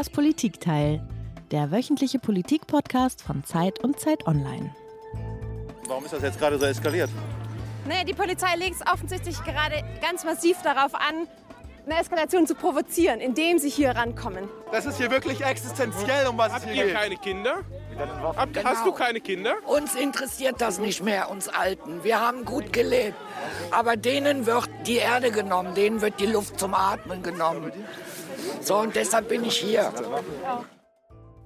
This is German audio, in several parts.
Das Politikteil, der wöchentliche Politik-Podcast von Zeit und Zeit Online. Warum ist das jetzt gerade so eskaliert? Naja, die Polizei legt es offensichtlich gerade ganz massiv darauf an, eine Eskalation zu provozieren, indem sie hier rankommen. Das ist hier wirklich existenziell, um was Habt es ihr hier geht. keine Kinder? Habt, Hast du keine Kinder? Uns interessiert das nicht mehr, uns Alten. Wir haben gut gelebt. Aber denen wird die Erde genommen, denen wird die Luft zum Atmen genommen. So, und deshalb bin ich hier.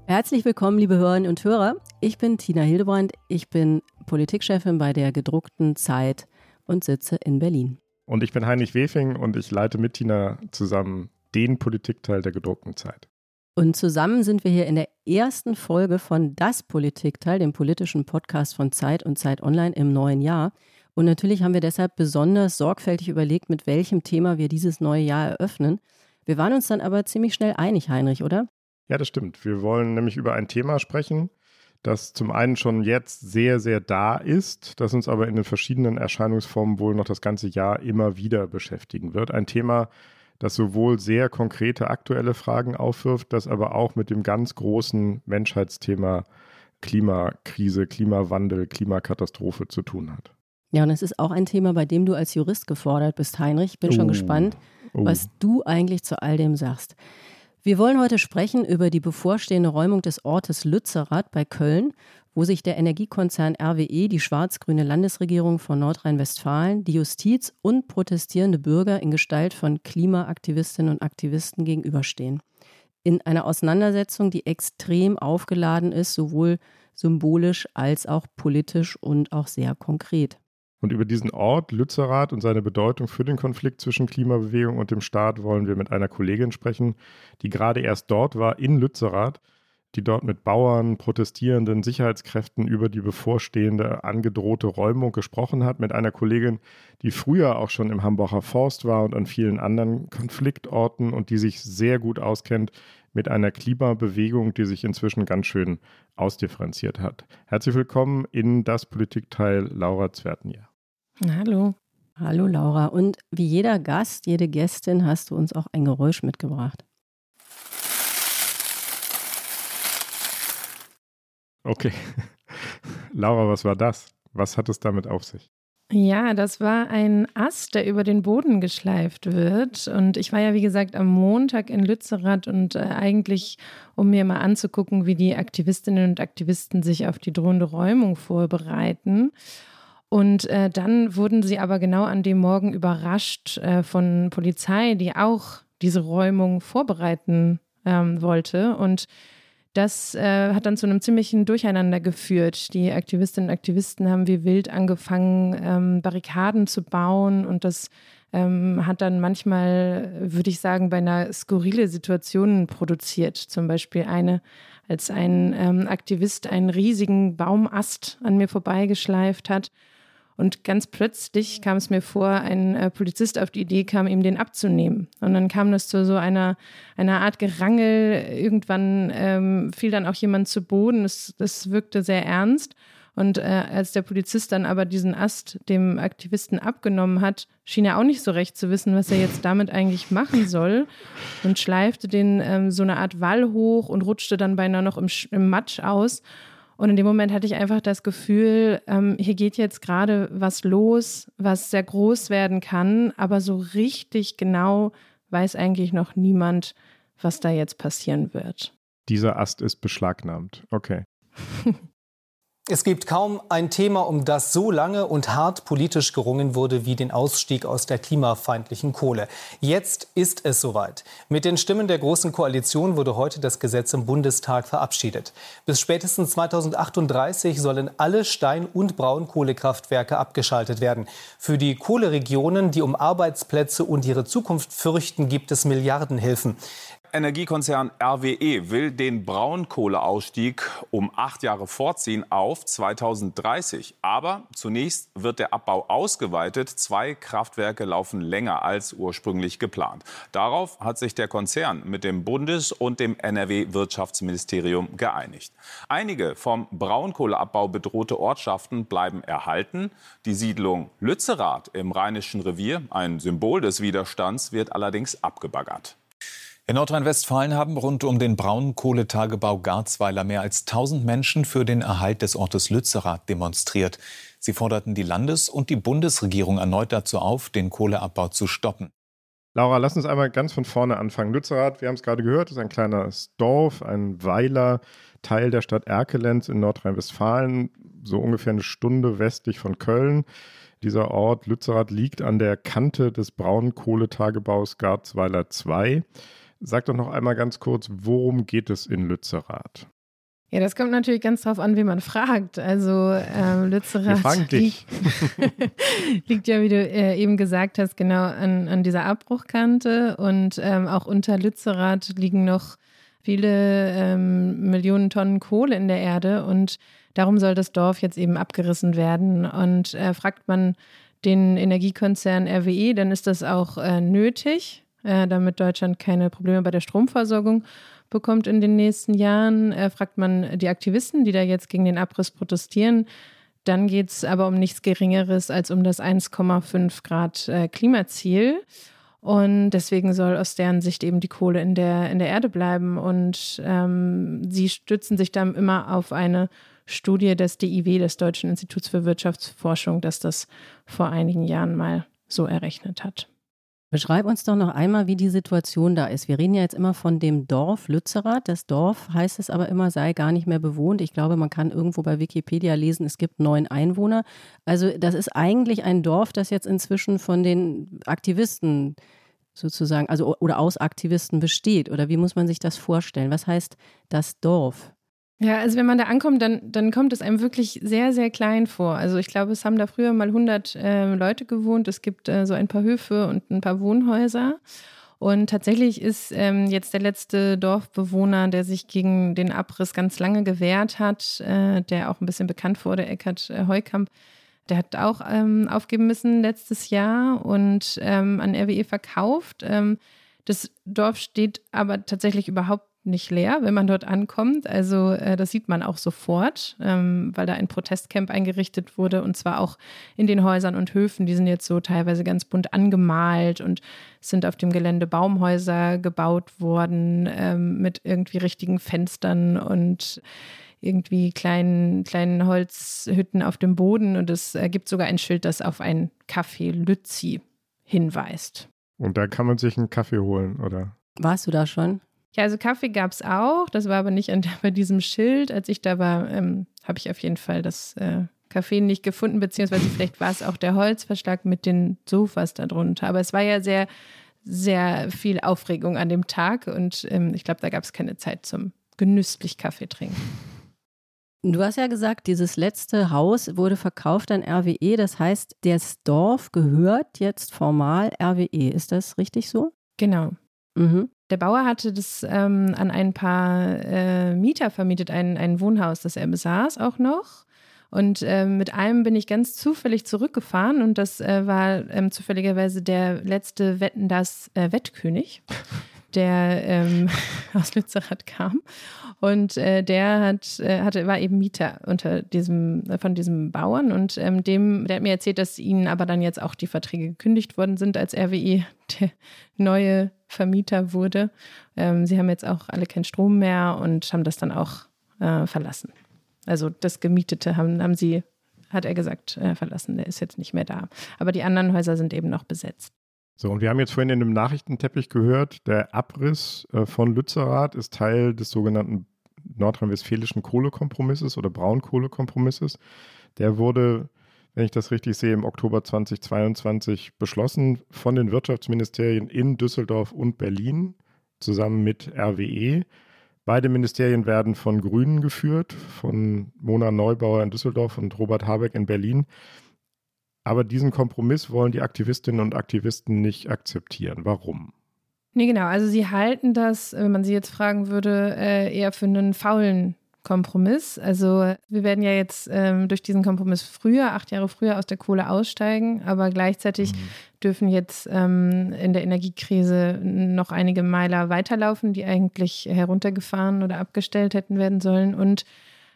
Herzlich willkommen, liebe Hörerinnen und Hörer. Ich bin Tina Hildebrand. Ich bin Politikchefin bei der gedruckten Zeit und sitze in Berlin. Und ich bin Heinrich Wefing und ich leite mit Tina zusammen den Politikteil der gedruckten Zeit. Und zusammen sind wir hier in der ersten Folge von Das Politikteil, dem politischen Podcast von Zeit und Zeit Online im neuen Jahr. Und natürlich haben wir deshalb besonders sorgfältig überlegt, mit welchem Thema wir dieses neue Jahr eröffnen. Wir waren uns dann aber ziemlich schnell einig, Heinrich, oder? Ja, das stimmt. Wir wollen nämlich über ein Thema sprechen, das zum einen schon jetzt sehr, sehr da ist, das uns aber in den verschiedenen Erscheinungsformen wohl noch das ganze Jahr immer wieder beschäftigen wird. Ein Thema, das sowohl sehr konkrete aktuelle Fragen aufwirft, das aber auch mit dem ganz großen Menschheitsthema Klimakrise, Klimawandel, Klimakatastrophe zu tun hat. Ja, und es ist auch ein Thema, bei dem du als Jurist gefordert bist, Heinrich. Ich bin schon Oh. gespannt, Oh. was du eigentlich zu all dem sagst. Wir wollen heute sprechen über die bevorstehende Räumung des Ortes Lützerath bei Köln, wo sich der Energiekonzern RWE, die schwarz-grüne Landesregierung von Nordrhein-Westfalen, die Justiz und protestierende Bürger in Gestalt von Klimaaktivistinnen und Aktivisten gegenüberstehen. In einer Auseinandersetzung, die extrem aufgeladen ist, sowohl symbolisch als auch politisch und auch sehr konkret. Und über diesen Ort Lützerath und seine Bedeutung für den Konflikt zwischen Klimabewegung und dem Staat wollen wir mit einer Kollegin sprechen, die gerade erst dort war, in Lützerath, die dort mit Bauern, Protestierenden, Sicherheitskräften über die bevorstehende angedrohte Räumung gesprochen hat, mit einer Kollegin, die früher auch schon im Hambacher Forst war und an vielen anderen Konfliktorten und die sich sehr gut auskennt mit einer Klimabewegung, die sich inzwischen ganz schön ausdifferenziert hat. Herzlich willkommen in das Politikteil Laura Zwertnier. Hallo. Hallo Laura. Und wie jeder Gast, jede Gästin hast du uns auch ein Geräusch mitgebracht. Okay. Laura, was war das? Was hat es damit auf sich? Ja, das war ein Ast, der über den Boden geschleift wird. Und ich war ja, wie gesagt, am Montag in Lützerath und äh, eigentlich, um mir mal anzugucken, wie die Aktivistinnen und Aktivisten sich auf die drohende Räumung vorbereiten. Und äh, dann wurden sie aber genau an dem Morgen überrascht äh, von Polizei, die auch diese Räumung vorbereiten ähm, wollte. Und das äh, hat dann zu einem ziemlichen Durcheinander geführt. Die Aktivistinnen und Aktivisten haben wie wild angefangen, ähm, Barrikaden zu bauen und das ähm, hat dann manchmal, würde ich sagen, beinahe skurrile Situationen produziert. Zum Beispiel eine, als ein ähm, Aktivist einen riesigen Baumast an mir vorbeigeschleift hat. Und ganz plötzlich kam es mir vor, ein äh, Polizist auf die Idee kam, ihm den abzunehmen. Und dann kam das zu so einer, einer Art Gerangel. Irgendwann ähm, fiel dann auch jemand zu Boden. Es, das wirkte sehr ernst. Und äh, als der Polizist dann aber diesen Ast dem Aktivisten abgenommen hat, schien er auch nicht so recht zu wissen, was er jetzt damit eigentlich machen soll. Und schleifte den ähm, so eine Art Wall hoch und rutschte dann beinahe noch im, im Matsch aus. Und in dem Moment hatte ich einfach das Gefühl, ähm, hier geht jetzt gerade was los, was sehr groß werden kann, aber so richtig genau weiß eigentlich noch niemand, was da jetzt passieren wird. Dieser Ast ist beschlagnahmt. Okay. Es gibt kaum ein Thema, um das so lange und hart politisch gerungen wurde wie den Ausstieg aus der klimafeindlichen Kohle. Jetzt ist es soweit. Mit den Stimmen der Großen Koalition wurde heute das Gesetz im Bundestag verabschiedet. Bis spätestens 2038 sollen alle Stein- und Braunkohlekraftwerke abgeschaltet werden. Für die Kohleregionen, die um Arbeitsplätze und ihre Zukunft fürchten, gibt es Milliardenhilfen. Energiekonzern RWE will den Braunkohleausstieg um acht Jahre vorziehen auf 2030. Aber zunächst wird der Abbau ausgeweitet. Zwei Kraftwerke laufen länger als ursprünglich geplant. Darauf hat sich der Konzern mit dem Bundes- und dem NRW-Wirtschaftsministerium geeinigt. Einige vom Braunkohleabbau bedrohte Ortschaften bleiben erhalten. Die Siedlung Lützerath im Rheinischen Revier, ein Symbol des Widerstands, wird allerdings abgebaggert. In Nordrhein-Westfalen haben rund um den Braunkohletagebau Garzweiler mehr als 1000 Menschen für den Erhalt des Ortes Lützerath demonstriert. Sie forderten die Landes- und die Bundesregierung erneut dazu auf, den Kohleabbau zu stoppen. Laura, lass uns einmal ganz von vorne anfangen. Lützerath, wir haben es gerade gehört, ist ein kleines Dorf, ein Weiler, Teil der Stadt Erkelenz in Nordrhein-Westfalen, so ungefähr eine Stunde westlich von Köln. Dieser Ort Lützerath liegt an der Kante des Braunkohletagebaus Garzweiler 2. Sag doch noch einmal ganz kurz, worum geht es in Lützerath? Ja, das kommt natürlich ganz drauf an, wie man fragt. Also ähm, Lützerath liegt, liegt, ja, wie du äh, eben gesagt hast, genau an, an dieser Abbruchkante und ähm, auch unter Lützerath liegen noch viele ähm, Millionen Tonnen Kohle in der Erde und darum soll das Dorf jetzt eben abgerissen werden. Und äh, fragt man den Energiekonzern RWE, dann ist das auch äh, nötig äh, damit Deutschland keine Probleme bei der Stromversorgung bekommt in den nächsten Jahren. Äh, fragt man die Aktivisten, die da jetzt gegen den Abriss protestieren. Dann geht es aber um nichts Geringeres als um das 1,5 Grad äh, Klimaziel. Und deswegen soll aus deren Sicht eben die Kohle in der, in der Erde bleiben. Und ähm, sie stützen sich dann immer auf eine Studie des DIW, des Deutschen Instituts für Wirtschaftsforschung, das das vor einigen Jahren mal so errechnet hat. Beschreib uns doch noch einmal, wie die Situation da ist. Wir reden ja jetzt immer von dem Dorf Lützerath. Das Dorf heißt es aber immer, sei gar nicht mehr bewohnt. Ich glaube, man kann irgendwo bei Wikipedia lesen, es gibt neun Einwohner. Also das ist eigentlich ein Dorf, das jetzt inzwischen von den Aktivisten sozusagen, also oder aus Aktivisten besteht. Oder wie muss man sich das vorstellen? Was heißt das Dorf? Ja, also wenn man da ankommt, dann, dann kommt es einem wirklich sehr, sehr klein vor. Also ich glaube, es haben da früher mal 100 äh, Leute gewohnt. Es gibt äh, so ein paar Höfe und ein paar Wohnhäuser. Und tatsächlich ist ähm, jetzt der letzte Dorfbewohner, der sich gegen den Abriss ganz lange gewehrt hat, äh, der auch ein bisschen bekannt wurde, Eckhard äh, Heukamp, der hat auch ähm, aufgeben müssen letztes Jahr und ähm, an RWE verkauft. Ähm, das Dorf steht aber tatsächlich überhaupt nicht leer, wenn man dort ankommt. Also äh, das sieht man auch sofort, ähm, weil da ein Protestcamp eingerichtet wurde und zwar auch in den Häusern und Höfen. Die sind jetzt so teilweise ganz bunt angemalt und sind auf dem Gelände Baumhäuser gebaut worden ähm, mit irgendwie richtigen Fenstern und irgendwie kleinen, kleinen Holzhütten auf dem Boden und es äh, gibt sogar ein Schild, das auf ein Café Lützi hinweist. Und da kann man sich einen Kaffee holen, oder? Warst du da schon? Ja, also Kaffee gab es auch. Das war aber nicht an, bei diesem Schild. Als ich da war, ähm, habe ich auf jeden Fall das äh, Café nicht gefunden, beziehungsweise vielleicht war es auch der Holzverschlag mit den Sofas darunter. Aber es war ja sehr, sehr viel Aufregung an dem Tag und ähm, ich glaube, da gab es keine Zeit zum genüsslich Kaffee trinken. Du hast ja gesagt, dieses letzte Haus wurde verkauft an RWE. Das heißt, das Dorf gehört jetzt formal RWE. Ist das richtig so? Genau. Mhm. Der Bauer hatte das ähm, an ein paar äh, Mieter vermietet, ein, ein Wohnhaus, das er besaß auch noch. Und äh, mit einem bin ich ganz zufällig zurückgefahren und das äh, war ähm, zufälligerweise der letzte Wetten das äh, Wettkönig, der ähm, aus Lützerath kam. Und äh, der hat, äh, hatte, war eben Mieter unter diesem, von diesem Bauern und ähm, dem, der hat mir erzählt, dass ihnen aber dann jetzt auch die Verträge gekündigt worden sind, als RWE der neue Vermieter wurde. Ähm, sie haben jetzt auch alle keinen Strom mehr und haben das dann auch äh, verlassen. Also das Gemietete haben, haben sie, hat er gesagt, äh, verlassen. Der ist jetzt nicht mehr da. Aber die anderen Häuser sind eben noch besetzt. So, und wir haben jetzt vorhin in dem Nachrichtenteppich gehört, der Abriss äh, von Lützerath ist Teil des sogenannten nordrhein-westfälischen Kohlekompromisses oder Braunkohlekompromisses. Der wurde wenn ich das richtig sehe, im Oktober 2022 beschlossen von den Wirtschaftsministerien in Düsseldorf und Berlin zusammen mit RWE. Beide Ministerien werden von Grünen geführt, von Mona Neubauer in Düsseldorf und Robert Habeck in Berlin. Aber diesen Kompromiss wollen die Aktivistinnen und Aktivisten nicht akzeptieren. Warum? Nee, genau. Also sie halten das, wenn man sie jetzt fragen würde, äh, eher für einen faulen Kompromiss. Also wir werden ja jetzt ähm, durch diesen Kompromiss früher, acht Jahre früher aus der Kohle aussteigen, aber gleichzeitig mhm. dürfen jetzt ähm, in der Energiekrise noch einige Meiler weiterlaufen, die eigentlich heruntergefahren oder abgestellt hätten werden sollen. Und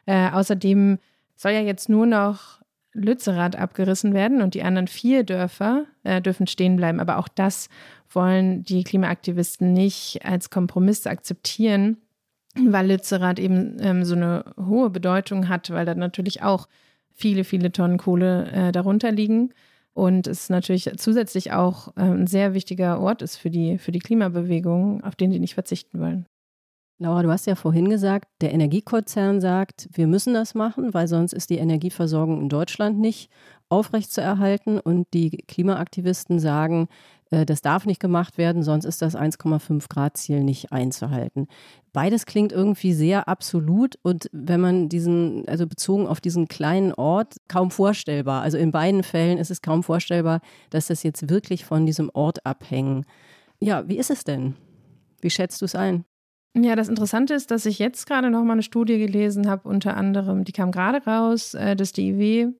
äh, außerdem soll ja jetzt nur noch Lützerath abgerissen werden und die anderen vier Dörfer äh, dürfen stehen bleiben. Aber auch das wollen die Klimaaktivisten nicht als Kompromiss akzeptieren, weil Lützerath eben ähm, so eine hohe Bedeutung hat, weil da natürlich auch viele, viele Tonnen Kohle äh, darunter liegen. Und es natürlich zusätzlich auch äh, ein sehr wichtiger Ort ist für die, für die Klimabewegung, auf den sie nicht verzichten wollen. Laura, du hast ja vorhin gesagt, der Energiekonzern sagt, wir müssen das machen, weil sonst ist die Energieversorgung in Deutschland nicht aufrechtzuerhalten. Und die Klimaaktivisten sagen, äh, das darf nicht gemacht werden, sonst ist das 1,5 Grad Ziel nicht einzuhalten. Beides klingt irgendwie sehr absolut und wenn man diesen, also bezogen auf diesen kleinen Ort, kaum vorstellbar. Also in beiden Fällen ist es kaum vorstellbar, dass das jetzt wirklich von diesem Ort abhängen. Ja, wie ist es denn? Wie schätzt du es ein? Ja, das Interessante ist, dass ich jetzt gerade noch mal eine Studie gelesen habe, unter anderem, die kam gerade raus, äh, des DIW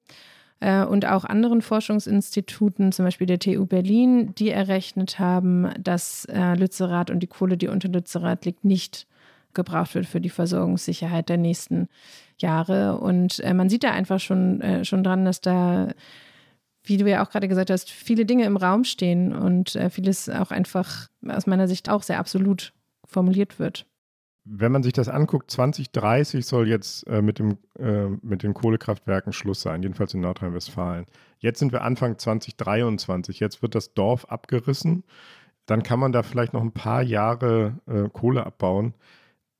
äh, und auch anderen Forschungsinstituten, zum Beispiel der TU Berlin, die errechnet haben, dass äh, Lützerath und die Kohle, die unter Lützerath liegt, nicht gebraucht wird für die Versorgungssicherheit der nächsten Jahre. Und äh, man sieht da einfach schon, äh, schon dran, dass da wie du ja auch gerade gesagt hast, viele Dinge im Raum stehen und äh, vieles auch einfach aus meiner Sicht auch sehr absolut formuliert wird. Wenn man sich das anguckt, 2030 soll jetzt äh, mit, dem, äh, mit den Kohlekraftwerken Schluss sein, jedenfalls in Nordrhein-Westfalen. Jetzt sind wir Anfang 2023, jetzt wird das Dorf abgerissen. Dann kann man da vielleicht noch ein paar Jahre äh, Kohle abbauen.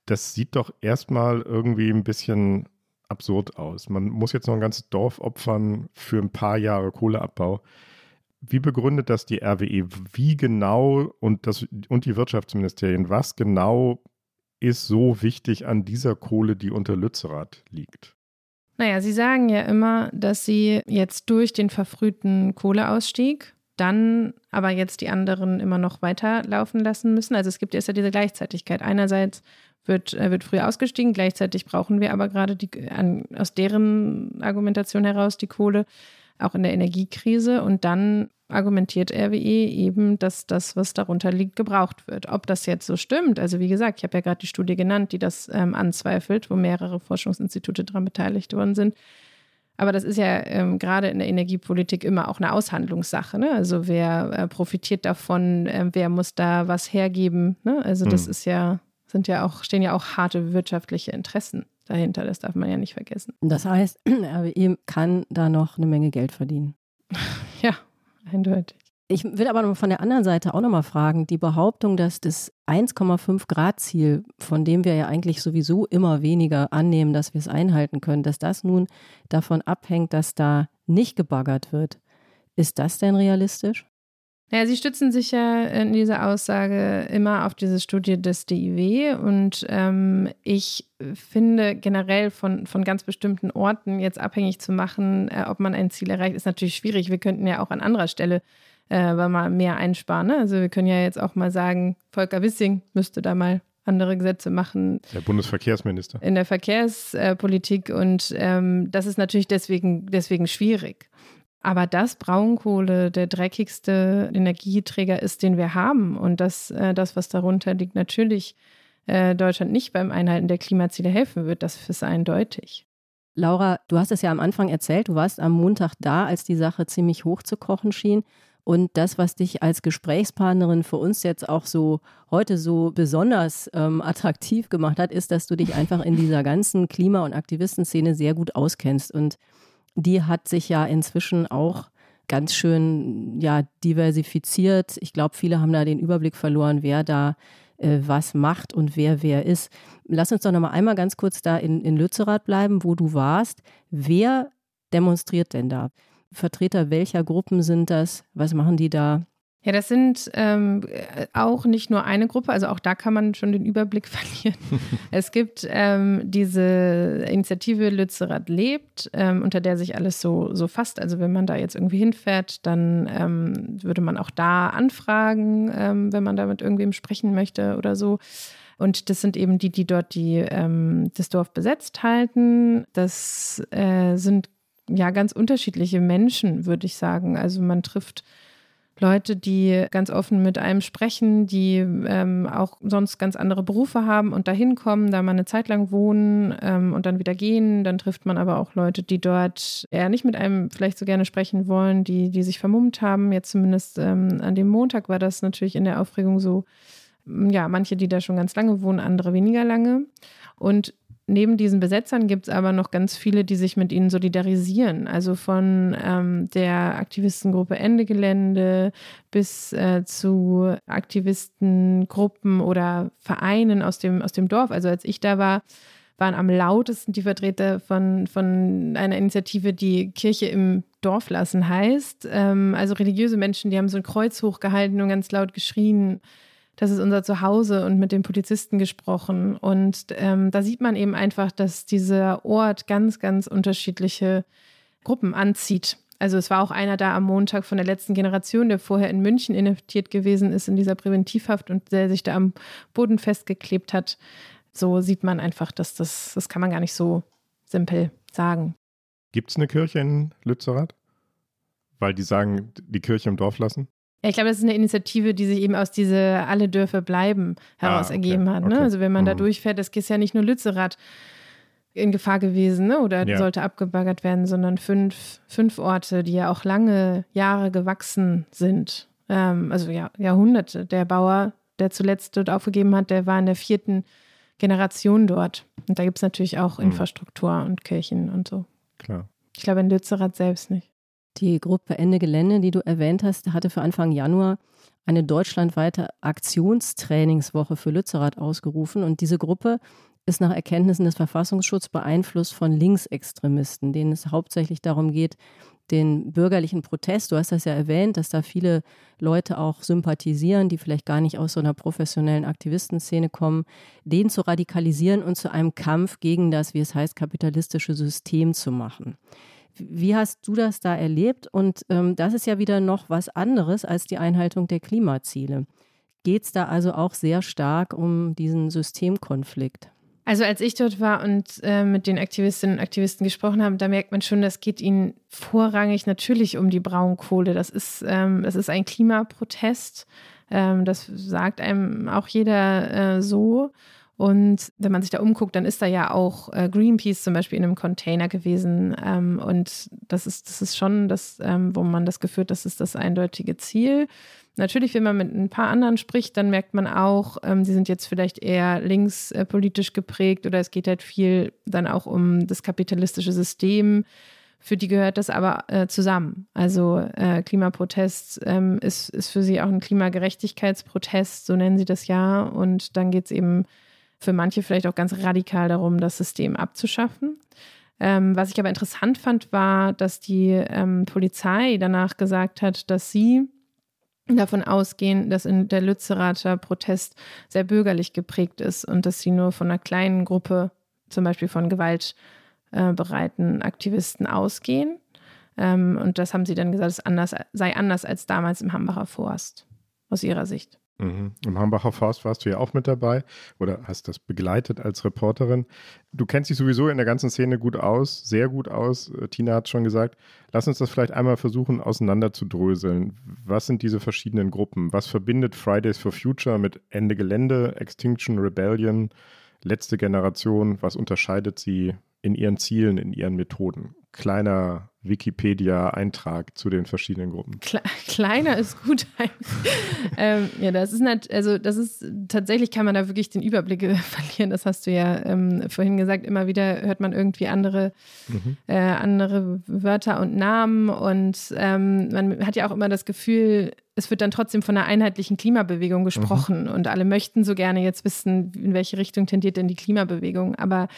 Das sieht doch erstmal irgendwie ein bisschen absurd aus. Man muss jetzt noch ein ganzes Dorf opfern für ein paar Jahre Kohleabbau. Wie begründet das die RWE? Wie genau und, das, und die Wirtschaftsministerien, was genau ist so wichtig an dieser Kohle, die unter Lützerath liegt? Naja, Sie sagen ja immer, dass Sie jetzt durch den verfrühten Kohleausstieg dann aber jetzt die anderen immer noch weiterlaufen lassen müssen. Also es gibt jetzt ja diese Gleichzeitigkeit. Einerseits wird, äh, wird früh ausgestiegen, gleichzeitig brauchen wir aber gerade die, an, aus deren Argumentation heraus die Kohle auch in der Energiekrise. Und dann argumentiert RWE eben, dass das, was darunter liegt, gebraucht wird. Ob das jetzt so stimmt, also wie gesagt, ich habe ja gerade die Studie genannt, die das ähm, anzweifelt, wo mehrere Forschungsinstitute daran beteiligt worden sind. Aber das ist ja ähm, gerade in der Energiepolitik immer auch eine Aushandlungssache. Ne? Also wer äh, profitiert davon, äh, wer muss da was hergeben. Ne? Also das hm. ist ja, sind ja auch, stehen ja auch harte wirtschaftliche Interessen dahinter. Das darf man ja nicht vergessen. Das heißt, RWE kann da noch eine Menge Geld verdienen. ja, eindeutig. Ich will aber von der anderen Seite auch nochmal fragen, die Behauptung, dass das 1,5 Grad Ziel, von dem wir ja eigentlich sowieso immer weniger annehmen, dass wir es einhalten können, dass das nun davon abhängt, dass da nicht gebaggert wird. Ist das denn realistisch? Naja, Sie stützen sich ja in dieser Aussage immer auf diese Studie des DIW und ähm, ich finde generell von, von ganz bestimmten Orten jetzt abhängig zu machen, äh, ob man ein Ziel erreicht, ist natürlich schwierig. Wir könnten ja auch an anderer Stelle äh, mal mehr einsparen. Ne? Also wir können ja jetzt auch mal sagen, Volker Wissing müsste da mal andere Gesetze machen. Der Bundesverkehrsminister. In der Verkehrspolitik und ähm, das ist natürlich deswegen, deswegen schwierig. Aber dass Braunkohle der dreckigste Energieträger ist, den wir haben und dass äh, das, was darunter liegt, natürlich äh, Deutschland nicht beim Einhalten der Klimaziele helfen wird, das ist eindeutig. Laura, du hast es ja am Anfang erzählt, du warst am Montag da, als die Sache ziemlich hoch zu kochen schien. Und das, was dich als Gesprächspartnerin für uns jetzt auch so heute so besonders ähm, attraktiv gemacht hat, ist, dass du dich einfach in dieser ganzen Klima- und Aktivistenszene sehr gut auskennst. Und die hat sich ja inzwischen auch ganz schön ja, diversifiziert. Ich glaube, viele haben da den Überblick verloren, wer da äh, was macht und wer wer ist. Lass uns doch noch mal einmal ganz kurz da in, in Lützerath bleiben, wo du warst. Wer demonstriert denn da? Vertreter welcher Gruppen sind das? Was machen die da? Ja, das sind ähm, auch nicht nur eine Gruppe, also auch da kann man schon den Überblick verlieren. es gibt ähm, diese Initiative Lützerath lebt, ähm, unter der sich alles so, so fasst. Also wenn man da jetzt irgendwie hinfährt, dann ähm, würde man auch da anfragen, ähm, wenn man da mit irgendwem sprechen möchte oder so. Und das sind eben die, die dort die, ähm, das Dorf besetzt halten. Das äh, sind ja ganz unterschiedliche Menschen, würde ich sagen. Also man trifft Leute, die ganz offen mit einem sprechen, die ähm, auch sonst ganz andere Berufe haben und da hinkommen, da mal eine Zeit lang wohnen ähm, und dann wieder gehen. Dann trifft man aber auch Leute, die dort eher nicht mit einem vielleicht so gerne sprechen wollen, die, die sich vermummt haben. Jetzt zumindest ähm, an dem Montag war das natürlich in der Aufregung so. Ja, manche, die da schon ganz lange wohnen, andere weniger lange. Und neben diesen Besetzern gibt es aber noch ganz viele, die sich mit ihnen solidarisieren. Also von ähm, der Aktivistengruppe Ende Gelände bis äh, zu Aktivistengruppen oder Vereinen aus dem, aus dem Dorf. Also als ich da war, waren am lautesten die Vertreter von, von einer Initiative, die Kirche im Dorf lassen heißt. Ähm, also religiöse Menschen, die haben so ein Kreuz hochgehalten und ganz laut geschrien das ist unser Zuhause und mit den Polizisten gesprochen. Und ähm, da sieht man eben einfach, dass dieser Ort ganz, ganz unterschiedliche Gruppen anzieht. Also es war auch einer da am Montag von der letzten Generation, der vorher in München inhaftiert gewesen ist in dieser Präventivhaft und der sich da am Boden festgeklebt hat. So sieht man einfach, dass das, das kann man gar nicht so simpel sagen. Gibt es eine Kirche in Lützerath? Weil die sagen, die Kirche im Dorf lassen? Ja, ich glaube, das ist eine Initiative, die sich eben aus diese Alle Dörfer bleiben heraus ah, okay, ergeben hat. Ne? Okay. Also wenn man mhm. da durchfährt, das ist ja nicht nur Lützerath in Gefahr gewesen ne? oder ja. sollte abgebaggert werden, sondern fünf, fünf Orte, die ja auch lange Jahre gewachsen sind. Ähm, also ja, Jahrhunderte. Der Bauer, der zuletzt dort aufgegeben hat, der war in der vierten Generation dort. Und da gibt es natürlich auch mhm. Infrastruktur und Kirchen und so. Klar. Ich glaube in Lützerath selbst nicht. Die Gruppe Ende Gelände, die du erwähnt hast, hatte für Anfang Januar eine deutschlandweite Aktionstrainingswoche für Lützerath ausgerufen. Und diese Gruppe ist nach Erkenntnissen des Verfassungsschutzes beeinflusst von Linksextremisten, denen es hauptsächlich darum geht, den bürgerlichen Protest, du hast das ja erwähnt, dass da viele Leute auch sympathisieren, die vielleicht gar nicht aus so einer professionellen Aktivistenszene kommen, den zu radikalisieren und zu einem Kampf gegen das, wie es heißt, kapitalistische System zu machen. Wie hast du das da erlebt? Und ähm, das ist ja wieder noch was anderes als die Einhaltung der Klimaziele. Geht es da also auch sehr stark um diesen Systemkonflikt? Also als ich dort war und äh, mit den Aktivistinnen und Aktivisten gesprochen habe, da merkt man schon, das geht ihnen vorrangig natürlich um die Braunkohle. Das ist, ähm, das ist ein Klimaprotest. Ähm, das sagt einem auch jeder äh, so. Und wenn man sich da umguckt, dann ist da ja auch äh, Greenpeace zum Beispiel in einem Container gewesen. Ähm, und das ist, das ist schon das, ähm, wo man das Gefühl hat, das ist das eindeutige Ziel. Natürlich, wenn man mit ein paar anderen spricht, dann merkt man auch, ähm, sie sind jetzt vielleicht eher linkspolitisch äh, geprägt oder es geht halt viel dann auch um das kapitalistische System. Für die gehört das aber äh, zusammen. Also äh, Klimaprotest ähm, ist, ist für sie auch ein Klimagerechtigkeitsprotest, so nennen sie das ja. Und dann geht es eben für manche vielleicht auch ganz radikal darum, das System abzuschaffen. Ähm, was ich aber interessant fand, war, dass die ähm, Polizei danach gesagt hat, dass sie davon ausgehen, dass in der Lützerater Protest sehr bürgerlich geprägt ist und dass sie nur von einer kleinen Gruppe, zum Beispiel von gewaltbereiten Aktivisten, ausgehen. Ähm, und das haben sie dann gesagt, es anders, sei anders als damals im Hambacher Forst, aus ihrer Sicht. Mhm. Im Hambacher Forst warst du ja auch mit dabei oder hast das begleitet als Reporterin. Du kennst dich sowieso in der ganzen Szene gut aus, sehr gut aus. Äh, Tina hat schon gesagt. Lass uns das vielleicht einmal versuchen, auseinanderzudröseln. Was sind diese verschiedenen Gruppen? Was verbindet Fridays for Future mit Ende Gelände, Extinction Rebellion, letzte Generation? Was unterscheidet sie in ihren Zielen, in ihren Methoden? Kleiner Wikipedia-Eintrag zu den verschiedenen Gruppen. Kle kleiner ist gut. ähm, ja, das ist nicht, also das ist tatsächlich kann man da wirklich den Überblick verlieren. Das hast du ja ähm, vorhin gesagt. Immer wieder hört man irgendwie andere, mhm. äh, andere Wörter und Namen und ähm, man hat ja auch immer das Gefühl, es wird dann trotzdem von einer einheitlichen Klimabewegung gesprochen mhm. und alle möchten so gerne jetzt wissen, in welche Richtung tendiert denn die Klimabewegung. Aber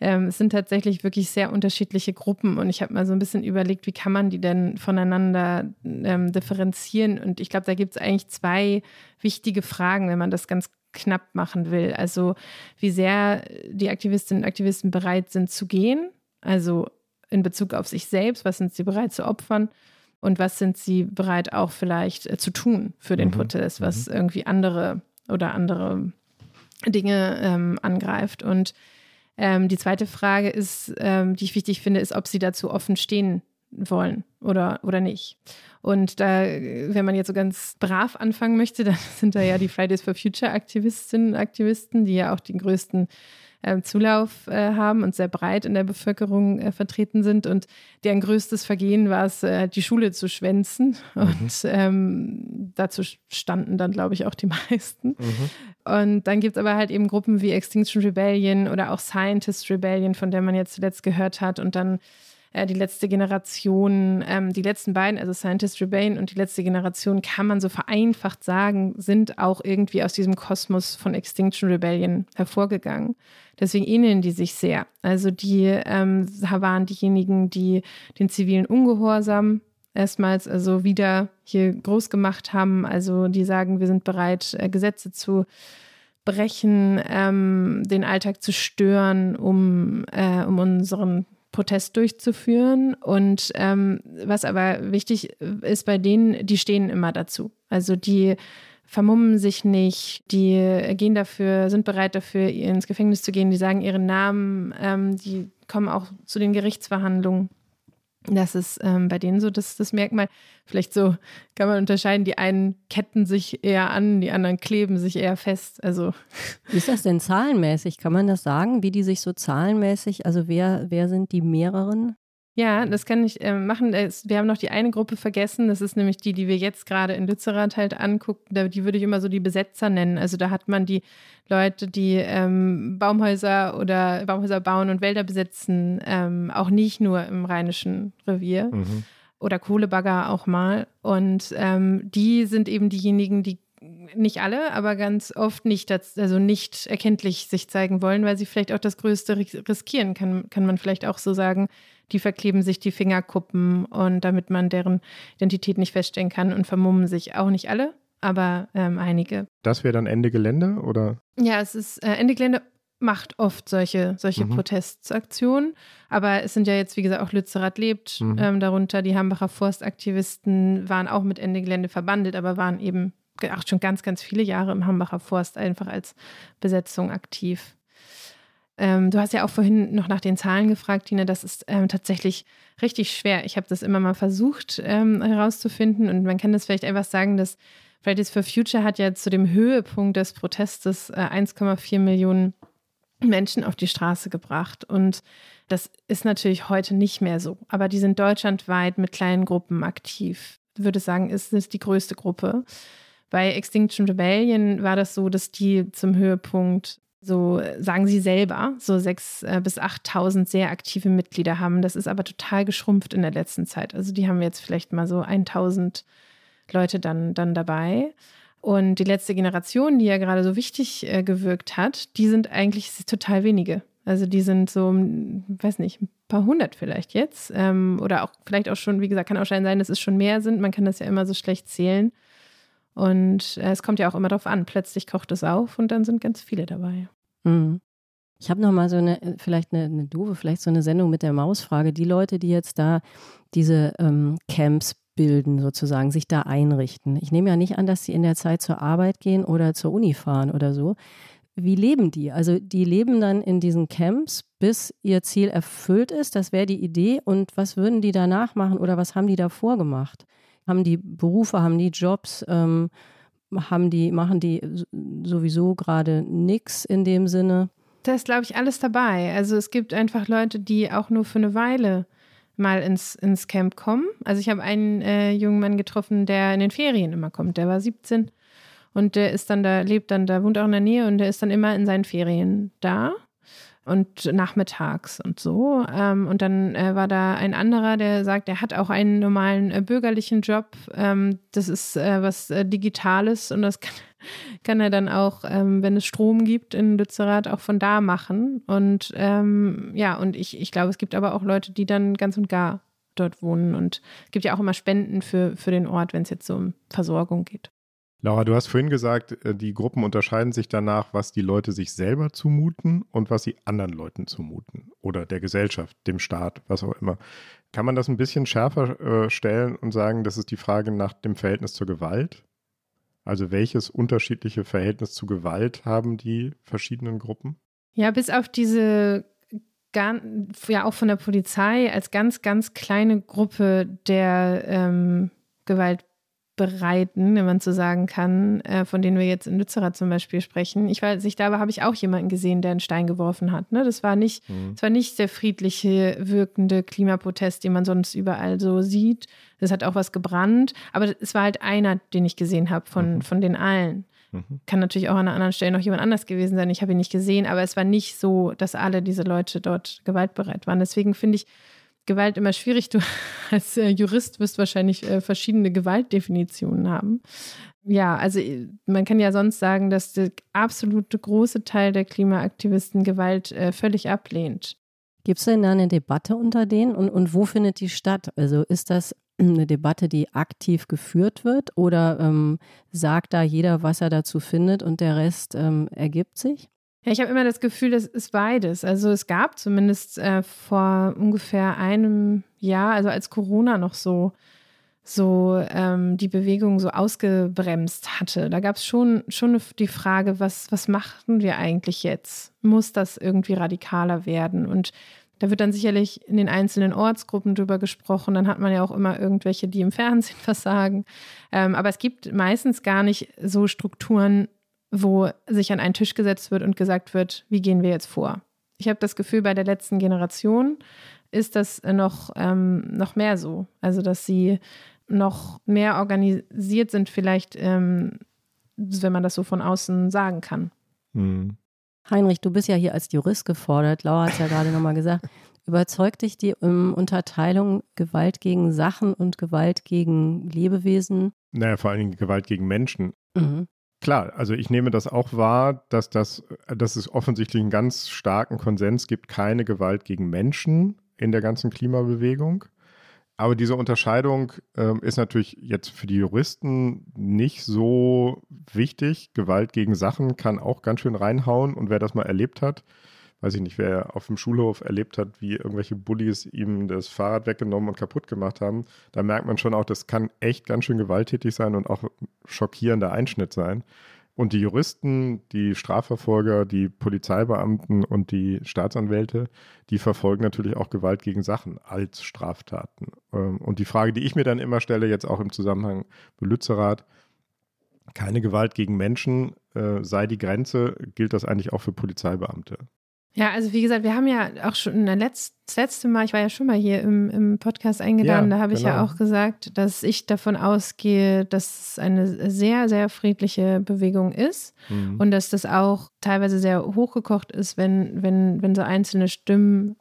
ähm, es sind tatsächlich wirklich sehr unterschiedliche Gruppen und ich habe mal so ein bisschen überlegt, wie kann man die denn voneinander ähm, differenzieren. Und ich glaube, da gibt es eigentlich zwei wichtige Fragen, wenn man das ganz knapp machen will. Also wie sehr die Aktivistinnen und Aktivisten bereit sind zu gehen, also in Bezug auf sich selbst, was sind sie bereit zu opfern und was sind sie bereit auch vielleicht äh, zu tun für den mhm. Protest, was mhm. irgendwie andere oder andere Dinge ähm, angreift. Und ähm, die zweite Frage ist, ähm, die ich wichtig finde, ist, ob sie dazu offen stehen wollen oder, oder nicht. Und da, wenn man jetzt so ganz brav anfangen möchte, dann sind da ja die Fridays for Future Aktivistinnen und Aktivisten, die ja auch den größten äh, Zulauf äh, haben und sehr breit in der Bevölkerung äh, vertreten sind. Und deren größtes Vergehen war es, äh, die Schule zu schwänzen. Mhm. Und ähm, dazu standen dann, glaube ich, auch die meisten. Mhm. Und dann gibt es aber halt eben Gruppen wie Extinction Rebellion oder auch Scientist Rebellion, von der man jetzt zuletzt gehört hat. Und dann äh, die letzte Generation, ähm, die letzten beiden, also Scientist Rebellion und die letzte Generation, kann man so vereinfacht sagen, sind auch irgendwie aus diesem Kosmos von Extinction Rebellion hervorgegangen. Deswegen ähneln die sich sehr. Also die ähm, waren diejenigen, die den zivilen Ungehorsam erstmals also wieder hier groß gemacht haben. Also die sagen, wir sind bereit, äh, Gesetze zu brechen, ähm, den Alltag zu stören, um, äh, um unseren Protest durchzuführen. Und ähm, was aber wichtig ist bei denen, die stehen immer dazu. Also die vermummen sich nicht, die gehen dafür, sind bereit dafür, ins Gefängnis zu gehen, die sagen ihren Namen, ähm, die kommen auch zu den Gerichtsverhandlungen. Das ist ähm, bei denen so das, das Merkmal. Vielleicht so kann man unterscheiden, die einen ketten sich eher an, die anderen kleben sich eher fest. Also. Wie ist das denn zahlenmäßig? Kann man das sagen, wie die sich so zahlenmäßig, also wer, wer sind die mehreren? Ja, das kann ich äh, machen. Wir haben noch die eine Gruppe vergessen. Das ist nämlich die, die wir jetzt gerade in Lützerath halt angucken. Die würde ich immer so die Besetzer nennen. Also da hat man die Leute, die ähm, Baumhäuser oder Baumhäuser bauen und Wälder besetzen, ähm, auch nicht nur im Rheinischen Revier. Mhm. Oder Kohlebagger auch mal. Und ähm, die sind eben diejenigen, die nicht alle, aber ganz oft nicht, also nicht erkenntlich sich zeigen wollen, weil sie vielleicht auch das Größte riskieren, kann, kann man vielleicht auch so sagen die verkleben sich die Fingerkuppen und damit man deren Identität nicht feststellen kann und vermummen sich auch nicht alle, aber ähm, einige. Das wäre dann Ende Gelände oder? Ja, es ist äh, Ende Gelände macht oft solche, solche mhm. Protestaktionen. Aber es sind ja jetzt, wie gesagt, auch Lützerath lebt mhm. ähm, darunter. Die Hambacher Forstaktivisten waren auch mit Ende Gelände verbandelt, aber waren eben auch schon ganz, ganz viele Jahre im Hambacher Forst einfach als Besetzung aktiv. Ähm, du hast ja auch vorhin noch nach den Zahlen gefragt, Tina. Das ist ähm, tatsächlich richtig schwer. Ich habe das immer mal versucht ähm, herauszufinden und man kann das vielleicht einfach sagen, dass Fridays for Future hat ja zu dem Höhepunkt des Protestes äh, 1,4 Millionen Menschen auf die Straße gebracht. Und das ist natürlich heute nicht mehr so. Aber die sind deutschlandweit mit kleinen Gruppen aktiv. Ich würde sagen, ist es die größte Gruppe. Bei Extinction Rebellion war das so, dass die zum Höhepunkt so sagen sie selber, so 6.000 äh, bis 8.000 sehr aktive Mitglieder haben. Das ist aber total geschrumpft in der letzten Zeit. Also die haben jetzt vielleicht mal so 1.000 Leute dann, dann dabei. Und die letzte Generation, die ja gerade so wichtig äh, gewirkt hat, die sind eigentlich total wenige. Also die sind so, weiß nicht, ein paar hundert vielleicht jetzt. Ähm, oder auch vielleicht auch schon, wie gesagt, kann auch sein, dass es schon mehr sind. Man kann das ja immer so schlecht zählen. Und äh, es kommt ja auch immer darauf an. Plötzlich kocht es auf und dann sind ganz viele dabei. Mhm. Ich habe noch mal so eine, vielleicht eine, eine doofe, vielleicht so eine Sendung mit der Mausfrage. Die Leute, die jetzt da diese ähm, Camps bilden, sozusagen, sich da einrichten. Ich nehme ja nicht an, dass sie in der Zeit zur Arbeit gehen oder zur Uni fahren oder so. Wie leben die? Also die leben dann in diesen Camps, bis ihr Ziel erfüllt ist. Das wäre die Idee. Und was würden die danach machen oder was haben die davor gemacht? Haben die Berufe, haben die Jobs? Ähm, haben die, machen die sowieso gerade nichts in dem Sinne? Da ist, glaube ich, alles dabei. Also es gibt einfach Leute, die auch nur für eine Weile mal ins, ins Camp kommen. Also ich habe einen äh, jungen Mann getroffen, der in den Ferien immer kommt. Der war 17 und der ist dann da, lebt dann da, wohnt auch in der Nähe und der ist dann immer in seinen Ferien da und nachmittags und so. Ähm, und dann äh, war da ein anderer, der sagt, er hat auch einen normalen äh, bürgerlichen Job. Ähm, das ist äh, was Digitales und das kann, kann, er dann auch, ähm, wenn es Strom gibt in Lützerath, auch von da machen. Und ja, und ich, ich glaube, es gibt aber auch Leute, die dann ganz und gar dort wohnen. Und es gibt ja auch immer Spenden für, für den Ort, wenn es jetzt so um Versorgung geht. Laura, du hast vorhin gesagt, äh, die Gruppen unterscheiden sich danach, was die Leute sich selber zumuten und was sie anderen Leuten zumuten oder der Gesellschaft, dem Staat, was auch immer. Kann man das ein bisschen schärfer äh, stellen und sagen, das ist die Frage nach dem Verhältnis zur Gewalt? Also welches unterschiedliche Verhältnis zu Gewalt haben die verschiedenen Gruppen? Ja, bis auf diese ja auch von der Polizei als ganz, ganz kleine Gruppe der ähm, Gewaltbereiten, wenn man so sagen kann, äh, von denen wir jetzt in Lützerath zum Beispiel sprechen. Ich weiß, ich da habe ich auch jemanden gesehen, der einen Stein geworfen hat. Ne? Das war nicht, mhm. das war nicht der friedliche, wirkende Klimaprotest, den man sonst überall so sieht. Das hat auch was gebrannt, aber es war halt einer, den ich gesehen habe von, mhm. von den allen. Mhm. Kann natürlich auch an einer anderen Stelle noch jemand anders gewesen sein. Ich habe ihn nicht gesehen, aber es war nicht so, dass alle diese Leute dort gewaltbereit waren. Deswegen finde ich Gewalt immer schwierig. Du als äh, Jurist wirst wahrscheinlich äh, verschiedene Gewaltdefinitionen haben. Ja, also äh, man kann ja sonst sagen, dass der absolute große Teil der Klimaaktivisten Gewalt völlig ablehnt. Gibt es denn da eine Debatte unter denen und, und wo findet die statt? Also ist das eine Debatte, die aktiv geführt wird oder ähm, sagt da jeder, was er dazu findet und der Rest ähm, ergibt sich? Ja, ich habe immer das Gefühl, das ist beides. Also es gab zumindest äh, vor ungefähr einem Jahr, also als Corona noch so so ähm, die Bewegung so ausgebremst hatte. Da gab es schon, schon die Frage, was, was machen wir eigentlich jetzt? Muss das irgendwie radikaler werden? Und da wird dann sicherlich in den einzelnen Ortsgruppen drüber gesprochen. Dann hat man ja auch immer irgendwelche, die im Fernsehen was sagen. Ähm, aber es gibt meistens gar nicht so Strukturen, wo sich an einen Tisch gesetzt wird und gesagt wird, wie gehen wir jetzt vor? Ich habe das Gefühl, bei der letzten Generation ist das noch, ähm, noch mehr so. Also, dass sie noch mehr organisiert sind, vielleicht, ähm, wenn man das so von außen sagen kann. Mhm. Heinrich, du bist ja hier als Jurist gefordert. Laura hat es ja gerade nochmal gesagt. Überzeugt dich die um, Unterteilung Gewalt gegen Sachen und Gewalt gegen Lebewesen? Naja, vor allen Dingen Gewalt gegen Menschen. Mhm. Klar, also ich nehme das auch wahr, dass, das, dass es offensichtlich einen ganz starken Konsens gibt, keine Gewalt gegen Menschen in der ganzen Klimabewegung. Aber diese Unterscheidung ähm, ist natürlich jetzt für die Juristen nicht so wichtig. Gewalt gegen Sachen kann auch ganz schön reinhauen. Und wer das mal erlebt hat, weiß ich nicht, wer auf dem Schulhof erlebt hat, wie irgendwelche Bullies ihm das Fahrrad weggenommen und kaputt gemacht haben, da merkt man schon auch, das kann echt ganz schön gewalttätig sein und auch schockierender Einschnitt sein. Und die Juristen, die Strafverfolger, die Polizeibeamten und die Staatsanwälte, die verfolgen natürlich auch Gewalt gegen Sachen als Straftaten. Ähm, und die Frage, die ich mir dann immer stelle, jetzt auch im Zusammenhang mit Lützerath, keine Gewalt gegen Menschen, äh, sei die Grenze, gilt das eigentlich auch für Polizeibeamte? Ja, also wie gesagt, wir haben ja auch schon das letzte Mal, ich war ja schon mal hier im, im Podcast eingeladen, ja, da habe ich genau. ja auch gesagt, dass ich davon ausgehe, dass es eine sehr, sehr friedliche Bewegung ist mhm. und dass das auch teilweise sehr hochgekocht ist, wenn, wenn, wenn so einzelne Stimmen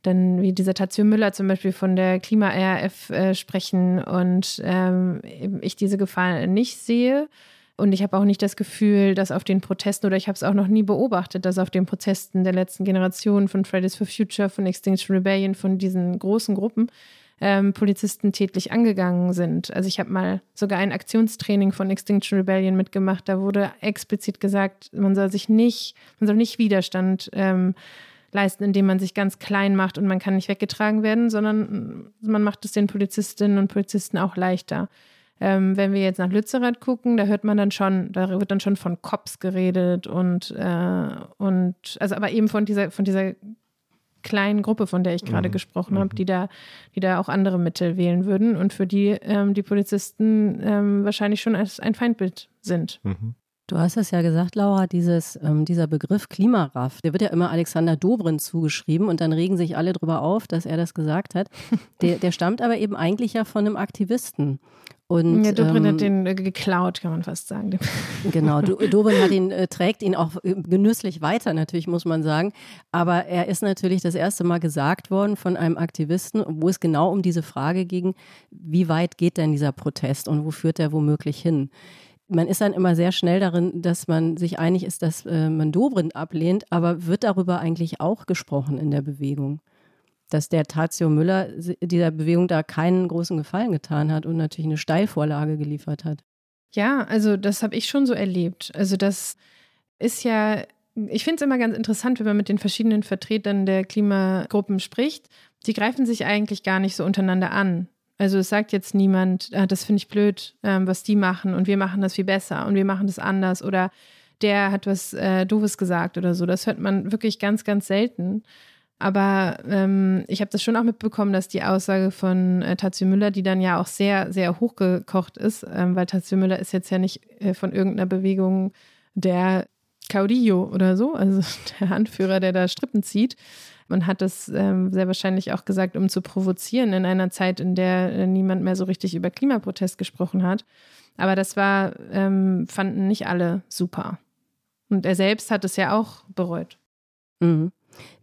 dann wie Dissertatio Müller zum Beispiel von der Klima-RF äh, sprechen und ähm, ich diese Gefahr nicht sehe. Und ich habe auch nicht das Gefühl, dass auf den Protesten, oder ich habe es auch noch nie beobachtet, dass auf den Protesten der letzten Generation von Fridays for Future, von Extinction Rebellion, von diesen großen Gruppen, ähm, Polizisten tätlich angegangen sind. Also ich habe mal sogar ein Aktionstraining von Extinction Rebellion mitgemacht. Da wurde explizit gesagt, man soll sich nicht, man soll nicht Widerstand ähm, leisten, indem man sich ganz klein macht und man kann nicht weggetragen werden, sondern man macht es den Polizistinnen und Polizisten auch leichter. Ähm, wenn wir jetzt nach Lützerath gucken, da hört man dann schon, da wird dann schon von Cops geredet und, äh, und also aber eben von dieser, von dieser kleinen Gruppe, von der ich gerade mhm. gesprochen habe, mhm. die da, die da auch andere Mittel wählen würden und für die ähm, die Polizisten ähm, wahrscheinlich schon als ein Feindbild sind. Mhm. Du hast es ja gesagt, Laura, dieses, ähm, dieser Begriff Klimaraff, der wird ja immer Alexander Dobrindt zugeschrieben und dann regen sich alle darüber auf, dass er das gesagt hat. Der, der stammt aber eben eigentlich ja von einem Aktivisten. Und, ja, Dobrin ähm, hat den äh, geklaut, kann man fast sagen. Genau, Dobrin hat ihn, äh, trägt ihn auch äh, genüsslich weiter, natürlich muss man sagen. Aber er ist natürlich das erste Mal gesagt worden von einem Aktivisten, wo es genau um diese Frage ging, wie weit geht denn dieser Protest und wo führt er womöglich hin? Man ist dann immer sehr schnell darin, dass man sich einig ist, dass äh, man Dobrin ablehnt, aber wird darüber eigentlich auch gesprochen in der Bewegung? Dass der Tazio Müller dieser Bewegung da keinen großen Gefallen getan hat und natürlich eine Steilvorlage geliefert hat. Ja, also das habe ich schon so erlebt. Also das ist ja, ich finde es immer ganz interessant, wenn man mit den verschiedenen Vertretern der Klimagruppen spricht. Die greifen sich eigentlich gar nicht so untereinander an. Also es sagt jetzt niemand, ah, das finde ich blöd, ähm, was die machen und wir machen das viel besser und wir machen das anders oder der hat was äh, Doofes gesagt oder so. Das hört man wirklich ganz, ganz selten Aber ähm, ich habe das schon auch mitbekommen, dass die Aussage von äh, Tazio Müller, die dann ja auch sehr, sehr hochgekocht ist, ähm, weil Tazio Müller ist jetzt ja nicht äh, von irgendeiner Bewegung der Caudillo oder so, also der Anführer, der da Strippen zieht. Man hat das ähm, sehr wahrscheinlich auch gesagt, um zu provozieren in einer Zeit, in der äh, niemand mehr so richtig über Klimaprotest gesprochen hat. Aber das war, ähm, fanden nicht alle super. Und er selbst hat es ja auch bereut. Mhm.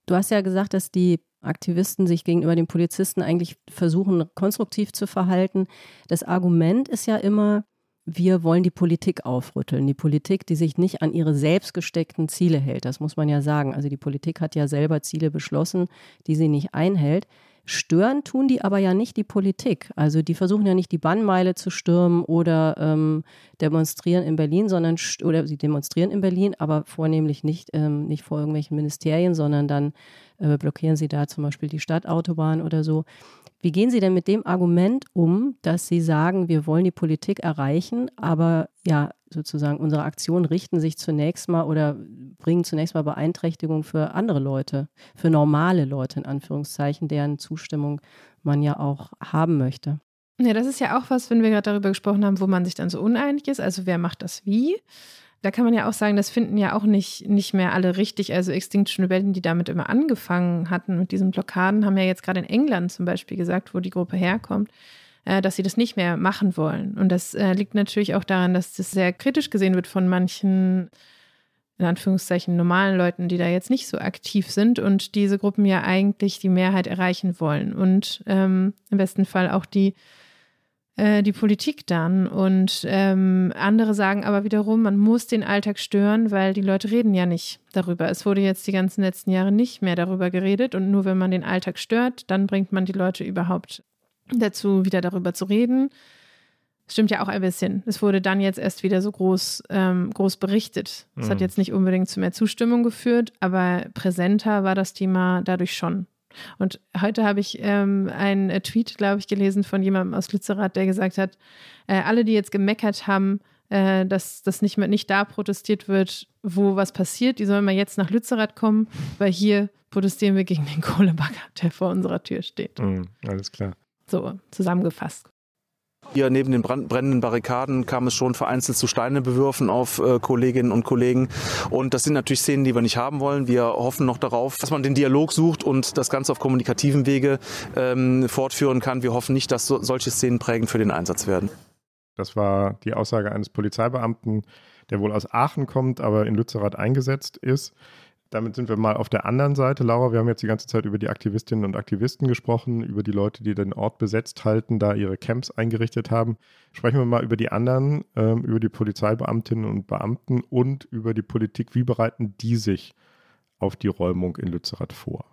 Du hast ja gesagt, dass die Aktivisten sich gegenüber den Polizisten eigentlich versuchen, konstruktiv zu verhalten. Das Argument ist ja immer, wir wollen die Politik aufrütteln. Die Politik, die sich nicht an ihre selbst gesteckten Ziele hält. Das muss man ja sagen. Also die Politik hat ja selber Ziele beschlossen, die sie nicht einhält. Stören tun die aber ja nicht die Politik. Also die versuchen ja nicht die Bannmeile zu stürmen oder ähm, demonstrieren in Berlin, sondern oder sie demonstrieren in Berlin, aber vornehmlich nicht, ähm, nicht vor irgendwelchen Ministerien, sondern dann äh, blockieren sie da zum Beispiel die Stadtautobahn oder so. Wie gehen Sie denn mit dem Argument um, dass Sie sagen, wir wollen die Politik erreichen, aber ja, sozusagen unsere Aktionen richten sich zunächst mal oder bringen zunächst mal Beeinträchtigungen für andere Leute, für normale Leute in Anführungszeichen, deren Zustimmung man ja auch haben möchte? Ja, das ist ja auch was, wenn wir gerade darüber gesprochen haben, wo man sich dann so uneinig ist. Also wer macht das wie? da kann man ja auch sagen, das finden ja auch nicht, nicht mehr alle richtig. Also Extinction Rebellion, die damit immer angefangen hatten mit diesen Blockaden, haben ja jetzt gerade in England zum Beispiel gesagt, wo die Gruppe herkommt, dass sie das nicht mehr machen wollen. Und das äh, liegt natürlich auch daran, dass das sehr kritisch gesehen wird von manchen, in Anführungszeichen, normalen Leuten, die da jetzt nicht so aktiv sind und diese Gruppen ja eigentlich die Mehrheit erreichen wollen. Und ähm, im besten Fall auch die äh, die Politik dann. Und ähm, andere sagen aber wiederum, man muss den Alltag stören, weil die Leute reden ja nicht darüber. Es wurde jetzt die ganzen letzten Jahre nicht mehr darüber geredet und nur wenn man den Alltag stört, dann bringt man die Leute überhaupt dazu, wieder darüber zu reden. Stimmt ja auch ein bisschen. Es wurde dann jetzt erst wieder so groß, ähm, groß berichtet. Es mhm. hat jetzt nicht unbedingt zu mehr Zustimmung geführt, aber präsenter war das Thema dadurch schon. Und heute habe ich ähm, einen Tweet, glaube ich, gelesen von jemandem aus Lützerath, der gesagt hat, äh, alle, die jetzt gemeckert haben, äh, dass das nicht, mehr, nicht da protestiert wird, wo was passiert, die sollen mal jetzt nach Lützerath kommen, weil hier protestieren wir gegen den Kohlebagger, der vor unserer Tür steht. Mhm, alles klar. So, zusammengefasst. Hier neben den brennenden Barrikaden kam es schon vereinzelt zu Steinebewürfen auf äh, Kolleginnen und Kollegen. Und das sind natürlich Szenen, die wir nicht haben wollen. Wir hoffen noch darauf, dass man den Dialog sucht und das Ganze auf kommunikativen Wege ähm, fortführen kann. Wir hoffen nicht, dass so, solche Szenen prägend für den Einsatz werden. Das war die Aussage eines Polizeibeamten, der wohl aus Aachen kommt, aber in Lützerath eingesetzt ist. Damit sind wir mal auf der anderen Seite. Laura, wir haben jetzt die ganze Zeit über die Aktivistinnen und Aktivisten gesprochen, über die Leute, die den Ort besetzt halten, da ihre Camps eingerichtet haben. Sprechen wir mal über die anderen, ähm, über die Polizeibeamtinnen und Beamten und über die Politik. Wie bereiten die sich auf die Räumung in Lützerath vor?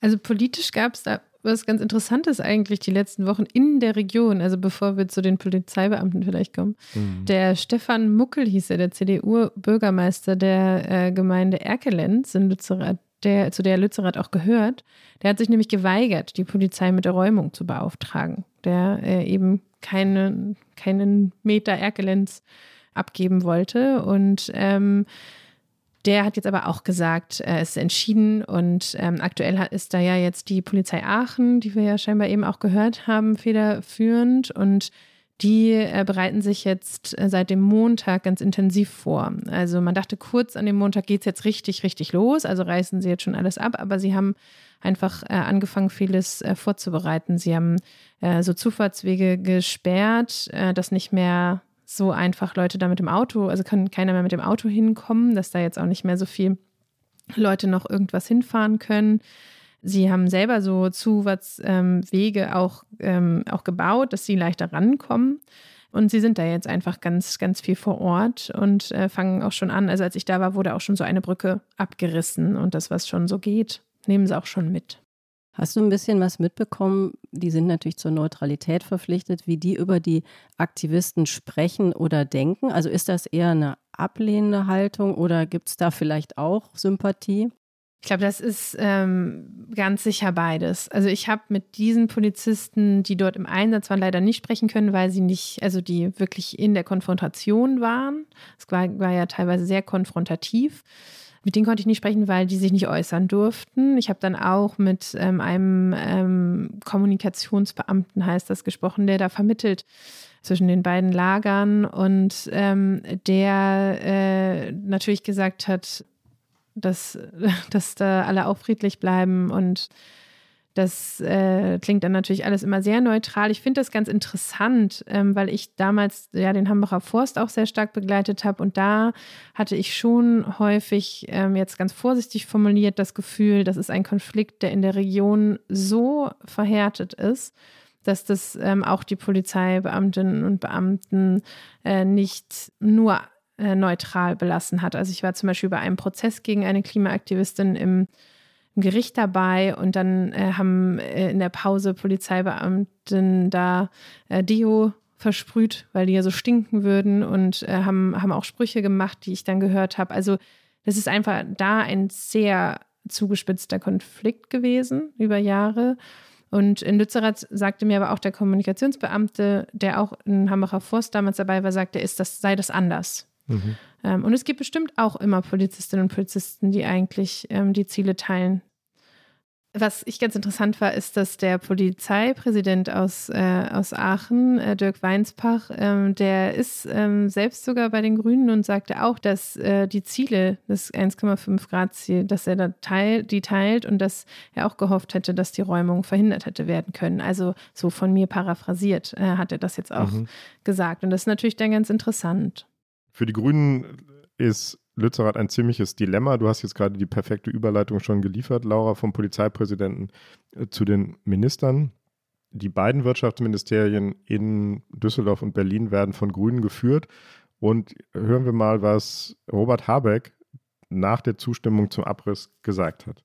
Also politisch gab es da was ganz Interessantes eigentlich die letzten Wochen in der Region, also bevor wir zu den Polizeibeamten vielleicht kommen. Mhm. Der Stefan Muckel hieß er, der CDU-Bürgermeister der äh, Gemeinde Erkelenz in Lützerath, der, zu der Lützerath auch gehört, der hat sich nämlich geweigert, die Polizei mit der Räumung zu beauftragen, der äh, eben keine, keinen Meter Erkelenz abgeben wollte und ähm, der hat jetzt aber auch gesagt, äh, es ist entschieden und ähm, aktuell ist da ja jetzt die Polizei Aachen, die wir ja scheinbar eben auch gehört haben, federführend und die äh, bereiten sich jetzt äh, seit dem Montag ganz intensiv vor. Also man dachte kurz, an dem Montag geht es jetzt richtig, richtig los, also reißen sie jetzt schon alles ab, aber sie haben einfach äh, angefangen, vieles äh, vorzubereiten. Sie haben äh, so Zufahrtswege gesperrt, dass nicht mehr so einfach Leute da mit dem Auto, also kann keiner mehr mit dem Auto hinkommen, dass da jetzt auch nicht mehr so viel Leute noch irgendwas hinfahren können. Sie haben selber so Zuwärtswege ähm, auch, ähm, auch gebaut, dass sie leichter rankommen. Und sie sind da jetzt einfach ganz, ganz viel vor Ort und äh, fangen auch schon an. Also als ich da war, wurde auch schon so eine Brücke abgerissen und das, was schon so geht, nehmen sie auch schon mit. Hast du ein bisschen was mitbekommen? Die sind natürlich zur Neutralität verpflichtet, wie die über die Aktivisten sprechen oder denken. Also ist das eher eine ablehnende Haltung oder gibt es da vielleicht auch Sympathie? Ich glaube, das ist ähm, ganz sicher beides. Also ich habe mit diesen Polizisten, die dort im Einsatz waren, leider nicht sprechen können, weil sie nicht, also die wirklich in der Konfrontation waren. Es war, war ja teilweise sehr konfrontativ. Mit denen konnte ich nicht sprechen, weil die sich nicht äußern durften. Ich habe dann auch mit ähm, einem ähm, Kommunikationsbeamten, heißt das, gesprochen, der da vermittelt zwischen den beiden Lagern und ähm, der äh, natürlich gesagt hat, dass, dass da alle auch friedlich bleiben und das äh, klingt dann natürlich alles immer sehr neutral. Ich finde das ganz interessant, ähm, weil ich damals ja den Hambacher Forst auch sehr stark begleitet habe und da hatte ich schon häufig ähm, jetzt ganz vorsichtig formuliert das Gefühl, das ist ein Konflikt, der in der Region so verhärtet ist, dass das ähm, auch die Polizeibeamtinnen und Beamten äh, nicht nur äh, neutral belassen hat. Also ich war zum Beispiel bei einem Prozess gegen eine Klimaaktivistin im Gericht dabei und dann äh, haben äh, in der Pause Polizeibeamten da äh, Deo versprüht, weil die ja so stinken würden und äh, haben, haben auch Sprüche gemacht, die ich dann gehört habe. Also das ist einfach da ein sehr zugespitzter Konflikt gewesen über Jahre. Und in Lützerath sagte mir aber auch der Kommunikationsbeamte, der auch in Hambacher Forst damals dabei war, sagte, ist das, sei das anders. Mhm. Ähm, und es gibt bestimmt auch immer Polizistinnen und Polizisten, die eigentlich ähm, die Ziele teilen. Was ich ganz interessant war, ist, dass der Polizeipräsident aus, äh, aus Aachen, äh, Dirk Weinsbach, ähm, der ist ähm, selbst sogar bei den Grünen und sagte auch, dass äh, die Ziele des 1,5 Grad Ziel, dass er da teil, die teilt und dass er auch gehofft hätte, dass die Räumung verhindert hätte werden können. Also so von mir paraphrasiert äh, hat er das jetzt auch mhm. gesagt. Und das ist natürlich dann ganz interessant. Für die Grünen ist Lützerath ein ziemliches Dilemma. Du hast jetzt gerade die perfekte Überleitung schon geliefert, Laura, vom Polizeipräsidenten äh, zu den Ministern. Die beiden Wirtschaftsministerien in Düsseldorf und Berlin werden von Grünen geführt. Und hören wir mal, was Robert Habeck nach der Zustimmung zum Abriss gesagt hat.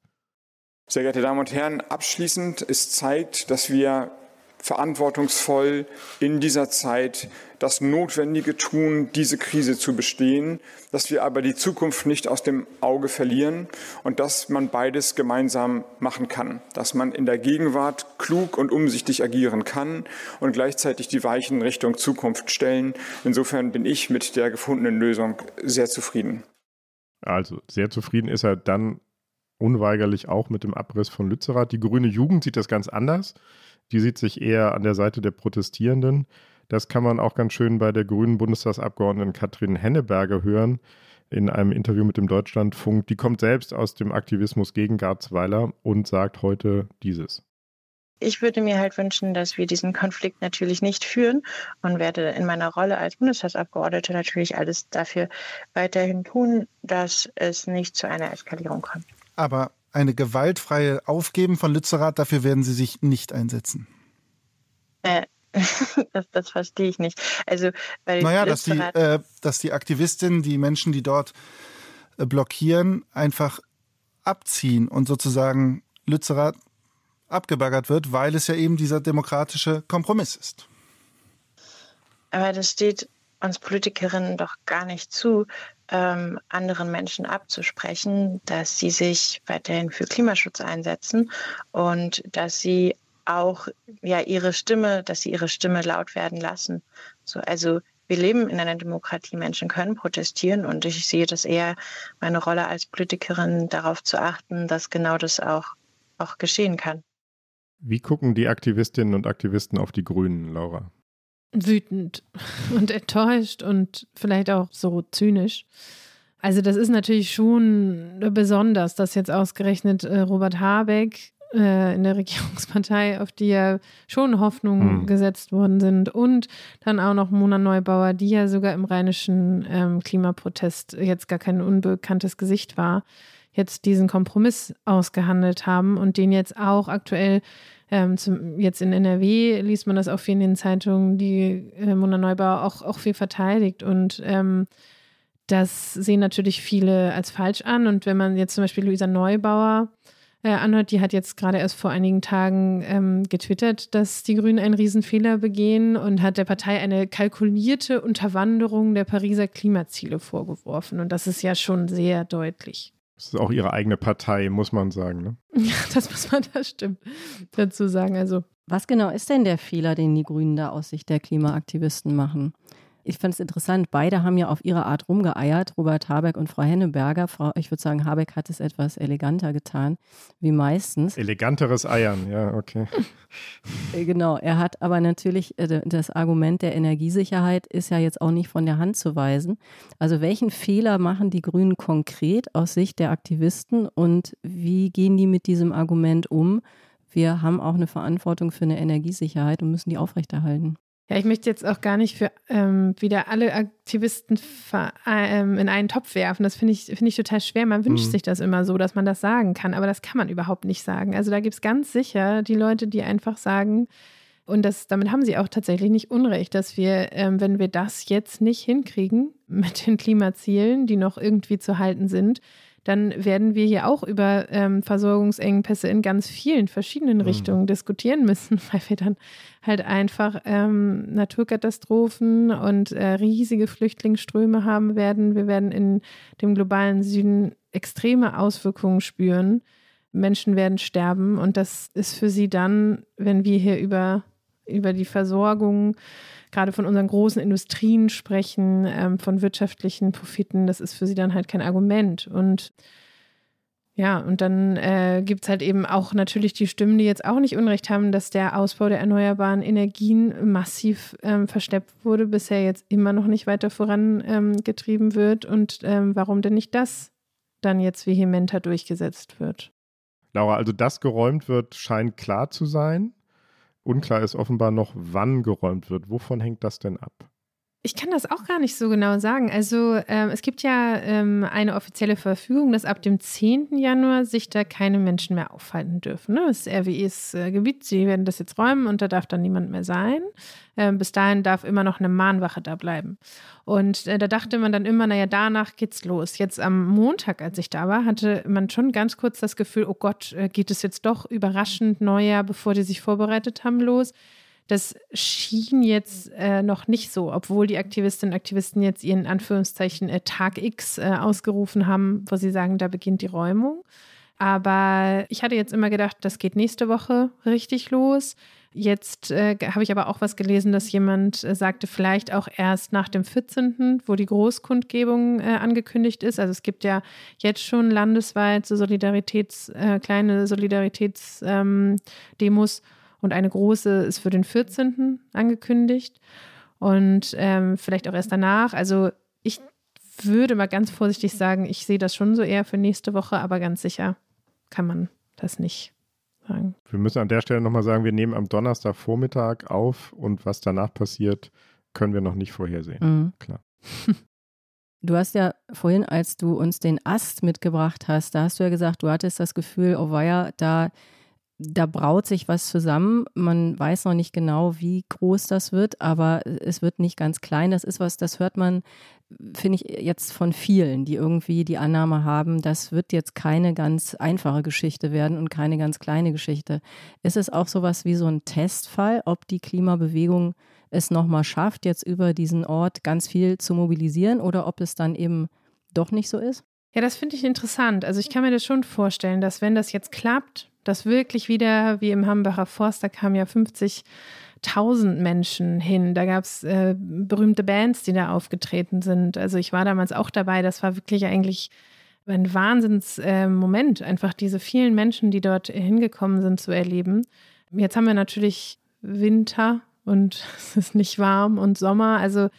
Sehr geehrte Damen und Herren, abschließend ist zeigt, dass wir verantwortungsvoll in dieser Zeit das Notwendige tun, diese Krise zu bestehen, dass wir aber die Zukunft nicht aus dem Auge verlieren und dass man beides gemeinsam machen kann, dass man in der Gegenwart klug und umsichtig agieren kann und gleichzeitig die Weichen Richtung Zukunft stellen. Insofern bin ich mit der gefundenen Lösung sehr zufrieden. Also sehr zufrieden ist er dann unweigerlich auch mit dem Abriss von Lützerath. Die grüne Jugend sieht das ganz anders. Die sieht sich eher an der Seite der Protestierenden. Das kann man auch ganz schön bei der grünen Bundestagsabgeordneten Katrin Henneberger hören in einem Interview mit dem Deutschlandfunk. Die kommt selbst aus dem Aktivismus gegen Garzweiler und sagt heute dieses. Ich würde mir halt wünschen, dass wir diesen Konflikt natürlich nicht führen und werde in meiner Rolle als Bundestagsabgeordnete natürlich alles dafür weiterhin tun, dass es nicht zu einer Eskalierung kommt. Aber eine gewaltfreie Aufgeben von Lützerath, dafür werden Sie sich nicht einsetzen. Äh, das, das, verstehe ich nicht. Also, weil naja, dass die, äh, dass die Aktivistinnen, die Menschen, die dort äh, blockieren, einfach abziehen und sozusagen Lützerath abgebaggert wird, weil es ja eben dieser demokratische Kompromiss ist. Aber das steht uns Politikerinnen doch gar nicht zu, ähm, anderen Menschen abzusprechen, dass sie sich weiterhin für Klimaschutz einsetzen und dass sie auch ja ihre Stimme, dass sie ihre Stimme laut werden lassen. So, also wir leben in einer Demokratie, Menschen können protestieren und ich sehe das eher meine Rolle als Politikerin darauf zu achten, dass genau das auch, auch geschehen kann. Wie gucken die Aktivistinnen und Aktivisten auf die Grünen, Laura? Wütend und enttäuscht und vielleicht auch so zynisch. Also das ist natürlich schon besonders, dass jetzt ausgerechnet äh, Robert Habeck äh, in der Regierungspartei, auf die ja schon Hoffnungen mhm. gesetzt worden sind und dann auch noch Mona Neubauer, die ja sogar im rheinischen ähm, Klimaprotest jetzt gar kein unbekanntes Gesicht war, jetzt diesen Kompromiss ausgehandelt haben und den jetzt auch aktuell ähm, zum, jetzt in NRW liest man das auch viel in den Zeitungen, die äh, Mona Neubauer auch, auch viel verteidigt und ähm, das sehen natürlich viele als falsch an. Und wenn man jetzt zum Beispiel Luisa Neubauer äh, anhört, die hat jetzt gerade erst vor einigen Tagen ähm, getwittert, dass die Grünen einen Riesenfehler begehen und hat der Partei eine kalkulierte Unterwanderung der Pariser Klimaziele vorgeworfen. Und das ist ja schon sehr deutlich. Das ist auch ihre eigene Partei, muss man sagen. Ne? Ja, das muss man, das stimmt, dazu sagen. Also. Was genau ist denn der Fehler, den die Grünen da aus Sicht der Klimaaktivisten machen? Ich fand es interessant, beide haben ja auf ihre Art rumgeeiert, Robert Habeck und Frau Henneberger. Frau, ich würde sagen, Habeck hat es etwas eleganter getan, wie meistens. Eleganteres Eiern, ja, okay. Äh, genau, er hat aber natürlich äh, das Argument der Energiesicherheit ist ja jetzt auch nicht von der Hand zu weisen. Also welchen Fehler machen die Grünen konkret aus Sicht der Aktivisten und wie gehen die mit diesem Argument um? Wir haben auch eine Verantwortung für eine Energiesicherheit und müssen die aufrechterhalten. Ja, ich möchte jetzt auch gar nicht für ähm, wieder alle Aktivisten ähm, in einen Topf werfen. Das finde ich, find ich total schwer. Man wünscht mhm. sich das immer so, dass man das sagen kann, aber das kann man überhaupt nicht sagen. Also da gibt es ganz sicher die Leute, die einfach sagen, und das, damit haben sie auch tatsächlich nicht Unrecht, dass wir, ähm, wenn wir das jetzt nicht hinkriegen mit den Klimazielen, die noch irgendwie zu halten sind, dann werden wir hier auch über ähm, Versorgungsengpässe in ganz vielen verschiedenen mhm. Richtungen diskutieren müssen, weil wir dann halt einfach ähm, Naturkatastrophen und äh, riesige Flüchtlingsströme haben werden. Wir werden in dem globalen Süden extreme Auswirkungen spüren. Menschen werden sterben und das ist für sie dann, wenn wir hier über, über die Versorgung gerade von unseren großen Industrien sprechen, ähm, von wirtschaftlichen Profiten, das ist für sie dann halt kein Argument. Und ja, und dann äh, gibt es halt eben auch natürlich die Stimmen, die jetzt auch nicht Unrecht haben, dass der Ausbau der erneuerbaren Energien massiv ähm, versteppt wurde, bisher jetzt immer noch nicht weiter vorangetrieben ähm, wird. Und ähm, warum denn nicht das dann jetzt vehementer durchgesetzt wird? Laura, also dass geräumt wird, scheint klar zu sein. Unklar ist offenbar noch, wann geräumt wird. Wovon hängt das denn ab? Ich kann das auch gar nicht so genau sagen. Also ähm, es gibt ja ähm, eine offizielle Verfügung, dass ab dem 10. Januar sich da keine Menschen mehr aufhalten dürfen. Ne? Das ist RWEs äh, Gebiet, sie werden das jetzt räumen und da darf dann niemand mehr sein. Ähm, bis dahin darf immer noch eine Mahnwache da bleiben. Und äh, da dachte man dann immer, naja, danach geht's los. Jetzt am Montag, als ich da war, hatte man schon ganz kurz das Gefühl, oh Gott, äh, geht es jetzt doch überraschend Neujahr, bevor die sich vorbereitet haben, los. Das schien jetzt äh, noch nicht so, obwohl die Aktivistinnen und Aktivisten jetzt ihren Anführungszeichen äh, Tag X äh, ausgerufen haben, wo sie sagen, da beginnt die Räumung. Aber ich hatte jetzt immer gedacht, das geht nächste Woche richtig los. Jetzt äh, habe ich aber auch was gelesen, dass jemand äh, sagte, vielleicht auch erst nach dem 14., wo die Großkundgebung äh, angekündigt ist. Also es gibt ja jetzt schon landesweit so Solidaritäts, äh, kleine Solidaritätsdemos. Ähm, und eine große ist für den 14. angekündigt und ähm, vielleicht auch erst danach. Also ich würde mal ganz vorsichtig sagen, ich sehe das schon so eher für nächste Woche, aber ganz sicher kann man das nicht sagen. Wir müssen an der Stelle nochmal sagen, wir nehmen am Donnerstagvormittag auf und was danach passiert, können wir noch nicht vorhersehen. Mhm. Klar. Du hast ja vorhin, als du uns den Ast mitgebracht hast, da hast du ja gesagt, du hattest das Gefühl, oh weia, da da braut sich was zusammen. Man weiß noch nicht genau, wie groß das wird, aber es wird nicht ganz klein. Das ist was, das hört man, finde ich, jetzt von vielen, die irgendwie die Annahme haben, das wird jetzt keine ganz einfache Geschichte werden und keine ganz kleine Geschichte. Ist es auch sowas wie so ein Testfall, ob die Klimabewegung es nochmal schafft, jetzt über diesen Ort ganz viel zu mobilisieren oder ob es dann eben doch nicht so ist? Ja, das finde ich interessant. Also ich kann mir das schon vorstellen, dass wenn das jetzt klappt, dass wirklich wieder, wie im Hambacher Forst, da kamen ja 50.000 Menschen hin. Da gab es äh, berühmte Bands, die da aufgetreten sind. Also ich war damals auch dabei. Das war wirklich eigentlich ein Wahnsinnsmoment, äh, einfach diese vielen Menschen, die dort hingekommen sind, zu erleben. Jetzt haben wir natürlich Winter und es ist nicht warm und Sommer. Also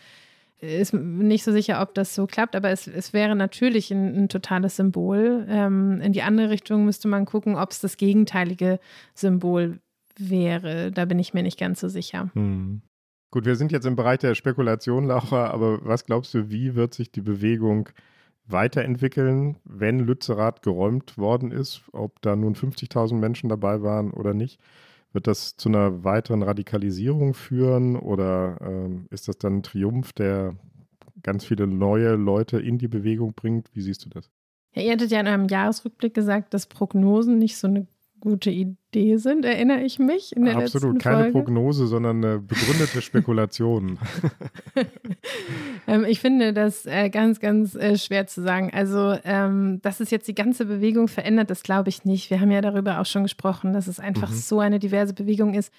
ist nicht so sicher, ob das so klappt, aber es, es wäre natürlich ein, ein totales Symbol. Ähm, in die andere Richtung müsste man gucken, ob es das gegenteilige Symbol wäre. Da bin ich mir nicht ganz so sicher. Hm. Gut, wir sind jetzt im Bereich der Spekulation, Laura, aber was glaubst du, wie wird sich die Bewegung weiterentwickeln, wenn Lützerath geräumt worden ist, ob da nun 50.000 Menschen dabei waren oder nicht? Wird das zu einer weiteren Radikalisierung führen oder ähm, ist das dann ein Triumph, der ganz viele neue Leute in die Bewegung bringt? Wie siehst du das? Ja, ihr hattet ja in einem Jahresrückblick gesagt, dass Prognosen nicht so eine gute Idee sind, erinnere ich mich. In der Absolut, keine Folge. Prognose, sondern eine begründete Spekulation. ähm, ich finde das äh, ganz, ganz äh, schwer zu sagen. Also, ähm, dass es jetzt die ganze Bewegung verändert, das glaube ich nicht. Wir haben ja darüber auch schon gesprochen, dass es einfach mhm. so eine diverse Bewegung ist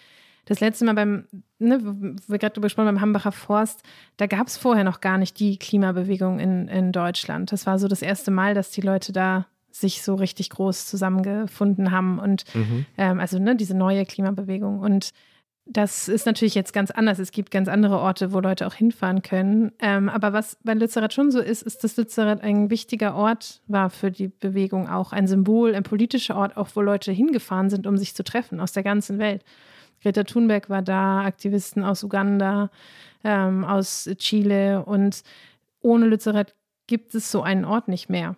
das letzte Mal beim, ne, wir gerade drüber gesprochen beim Hambacher Forst, da gab es vorher noch gar nicht die Klimabewegung in, in Deutschland. Das war so das erste Mal, dass die Leute da sich so richtig groß zusammengefunden haben und mhm. ähm, also ne, diese neue Klimabewegung. Und das ist natürlich jetzt ganz anders. Es gibt ganz andere Orte, wo Leute auch hinfahren können. Ähm, aber was bei Lützerath schon so ist, ist, dass Lützerath ein wichtiger Ort war für die Bewegung, auch ein Symbol, ein politischer Ort, auch wo Leute hingefahren sind, um sich zu treffen aus der ganzen Welt. Greta Thunberg war da, Aktivisten aus Uganda, ähm, aus Chile und ohne Lützerath gibt es so einen Ort nicht mehr.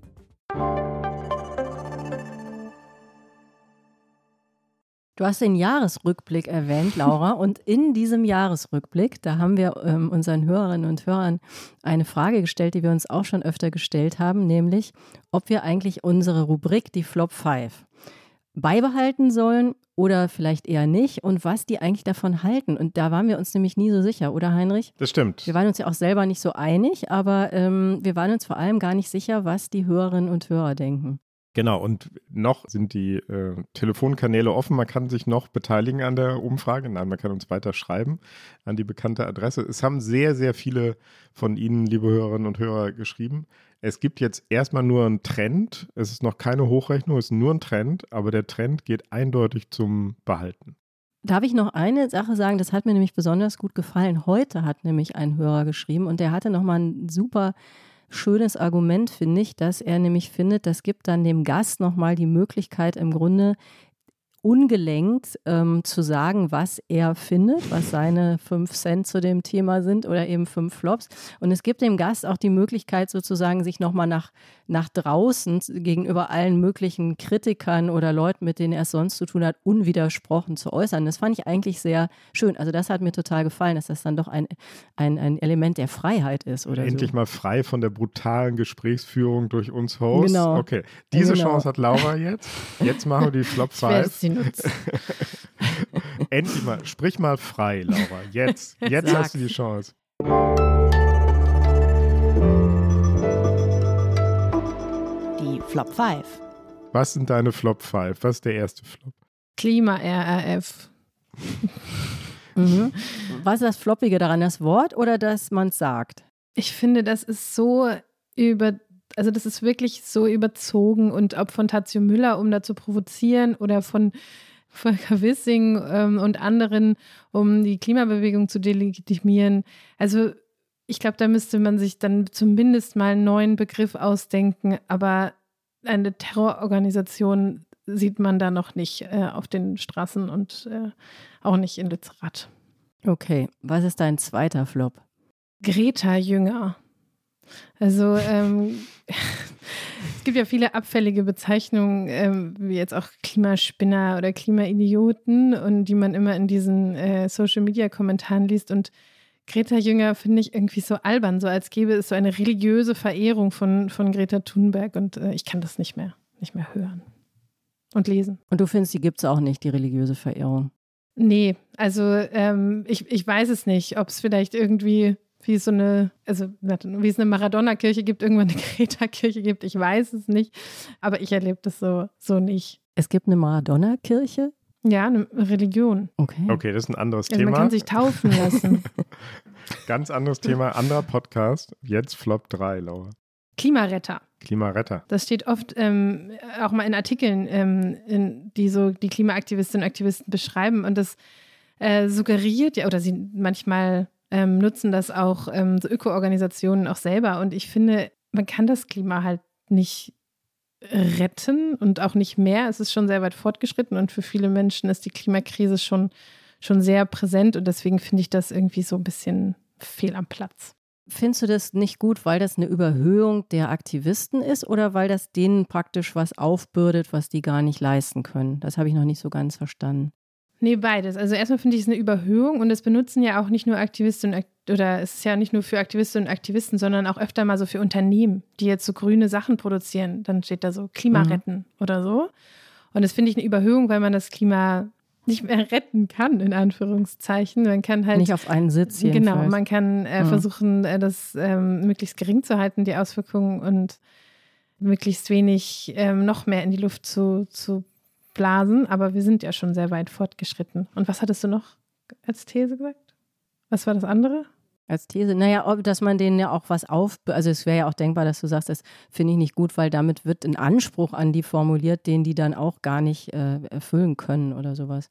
Du hast den Jahresrückblick erwähnt, Laura, und in diesem Jahresrückblick, da haben wir ähm, unseren Hörerinnen und Hörern eine Frage gestellt, die wir uns auch schon öfter gestellt haben, nämlich, ob wir eigentlich unsere Rubrik, die Flop 5, beibehalten sollen oder vielleicht eher nicht und was die eigentlich davon halten. Und da waren wir uns nämlich nie so sicher, oder Heinrich? Das stimmt. Wir waren uns ja auch selber nicht so einig, aber ähm, wir waren uns vor allem gar nicht sicher, was die Hörerinnen und Hörer denken. Genau, und noch sind die äh, Telefonkanäle offen. Man kann sich noch beteiligen an der Umfrage. Nein, man kann uns weiter schreiben an die bekannte Adresse. Es haben sehr, sehr viele von Ihnen, liebe Hörerinnen und Hörer, geschrieben. Es gibt jetzt erstmal nur einen Trend. Es ist noch keine Hochrechnung, es ist nur ein Trend, aber der Trend geht eindeutig zum Behalten. Darf ich noch eine Sache sagen? Das hat mir nämlich besonders gut gefallen. Heute hat nämlich ein Hörer geschrieben und der hatte nochmal ein super schönes Argument, finde ich, dass er nämlich findet, das gibt dann dem Gast nochmal die Möglichkeit, im Grunde ungelenkt ähm, zu sagen, was er findet, was seine fünf Cent zu dem Thema sind oder eben fünf Flops. Und es gibt dem Gast auch die Möglichkeit, sozusagen sich nochmal nach, nach draußen gegenüber allen möglichen Kritikern oder Leuten, mit denen er es sonst zu tun hat, unwidersprochen zu äußern. Das fand ich eigentlich sehr schön. Also das hat mir total gefallen, dass das dann doch ein, ein, ein Element der Freiheit ist. Oder Endlich so. mal frei von der brutalen Gesprächsführung durch uns Hosts. Genau. Okay, diese genau. Chance hat Laura jetzt. Jetzt machen wir die Flop 5. nutzen. Endlich mal, sprich mal frei, Laura. Jetzt, jetzt Sag. hast du die Chance. Die Flop 5. Was sind deine Flop 5? Was ist der erste Flop? Klima-RRF. Mhm. Was ist das Floppige daran, das Wort oder dass man es sagt? Ich finde, das ist so über, also das ist wirklich so überzogen und ob von Tazio Müller, um da zu provozieren oder von Volker Wissing ähm, und anderen, um die Klimabewegung zu delegitimieren. Also ich glaube, da müsste man sich dann zumindest mal einen neuen Begriff ausdenken, aber eine Terrororganisation sieht man da noch nicht äh, auf den Straßen und äh, auch nicht in Lützerath. Okay, was ist dein zweiter Flop? Greta Jünger. Also ähm, es gibt ja viele abfällige Bezeichnungen, ähm, wie jetzt auch Klimaspinner oder Klimaidioten und die man immer in diesen äh, Social-Media-Kommentaren liest. Und Greta Jünger finde ich irgendwie so albern, so als gäbe es so eine religiöse Verehrung von, von Greta Thunberg und äh, ich kann das nicht mehr, nicht mehr hören und lesen. Und du findest, die gibt es auch nicht, die religiöse Verehrung? Nee, also ähm, ich, ich weiß es nicht, ob es vielleicht irgendwie wie es so eine, also wie es eine Maradona-Kirche gibt, irgendwann eine Greta-Kirche gibt, ich weiß es nicht, aber ich erlebe das so, so nicht. Es gibt eine Maradona-Kirche? Ja, eine Religion. Okay. Okay, das ist ein anderes Also Thema. man kann sich taufen lassen. Ganz anderes Thema, anderer Podcast. Jetzt Flop 3, Laura. Klimaretter. Klimaretter. Das steht oft ähm, auch mal in Artikeln, ähm, in, die so die Klimaaktivistinnen und Aktivisten beschreiben. Und das äh, suggeriert ja, oder sie manchmal ähm, nutzen das auch ähm, so Ökoorganisationen auch selber. Und ich finde, man kann das Klima halt nicht retten und auch nicht mehr. Es ist schon sehr weit fortgeschritten und für viele Menschen ist die Klimakrise schon, schon sehr präsent. Und deswegen finde ich das irgendwie so ein bisschen fehl am Platz. Findest du das nicht gut, weil das eine Überhöhung der Aktivisten ist oder weil das denen praktisch was aufbürdet, was die gar nicht leisten können? Das habe ich noch nicht so ganz verstanden. Nee, beides. Also erstmal finde ich es eine Überhöhung und es benutzen ja auch nicht nur Aktivisten und oder es ist ja nicht nur für Aktivisten und Aktivisten, sondern auch öfter mal so für Unternehmen, die jetzt so grüne Sachen produzieren. Dann steht da so Klima mhm. retten oder so. Und das finde ich eine Überhöhung, weil man das Klima nicht mehr retten kann, in Anführungszeichen. Man kann halt. Nicht auf einen Sitz jedenfalls. Genau, man kann äh, mhm. versuchen, äh, das ähm, möglichst gering zu halten, die Auswirkungen und möglichst wenig ähm, noch mehr in die Luft zu, zu blasen. Aber wir sind ja schon sehr weit fortgeschritten. Und was hattest du noch als These gesagt? Was war das andere? Als These, naja, dass man denen ja auch was auf, also es wäre ja auch denkbar, dass du sagst, das finde ich nicht gut, weil damit wird ein Anspruch an die formuliert, den die dann auch gar nicht äh, erfüllen können oder sowas.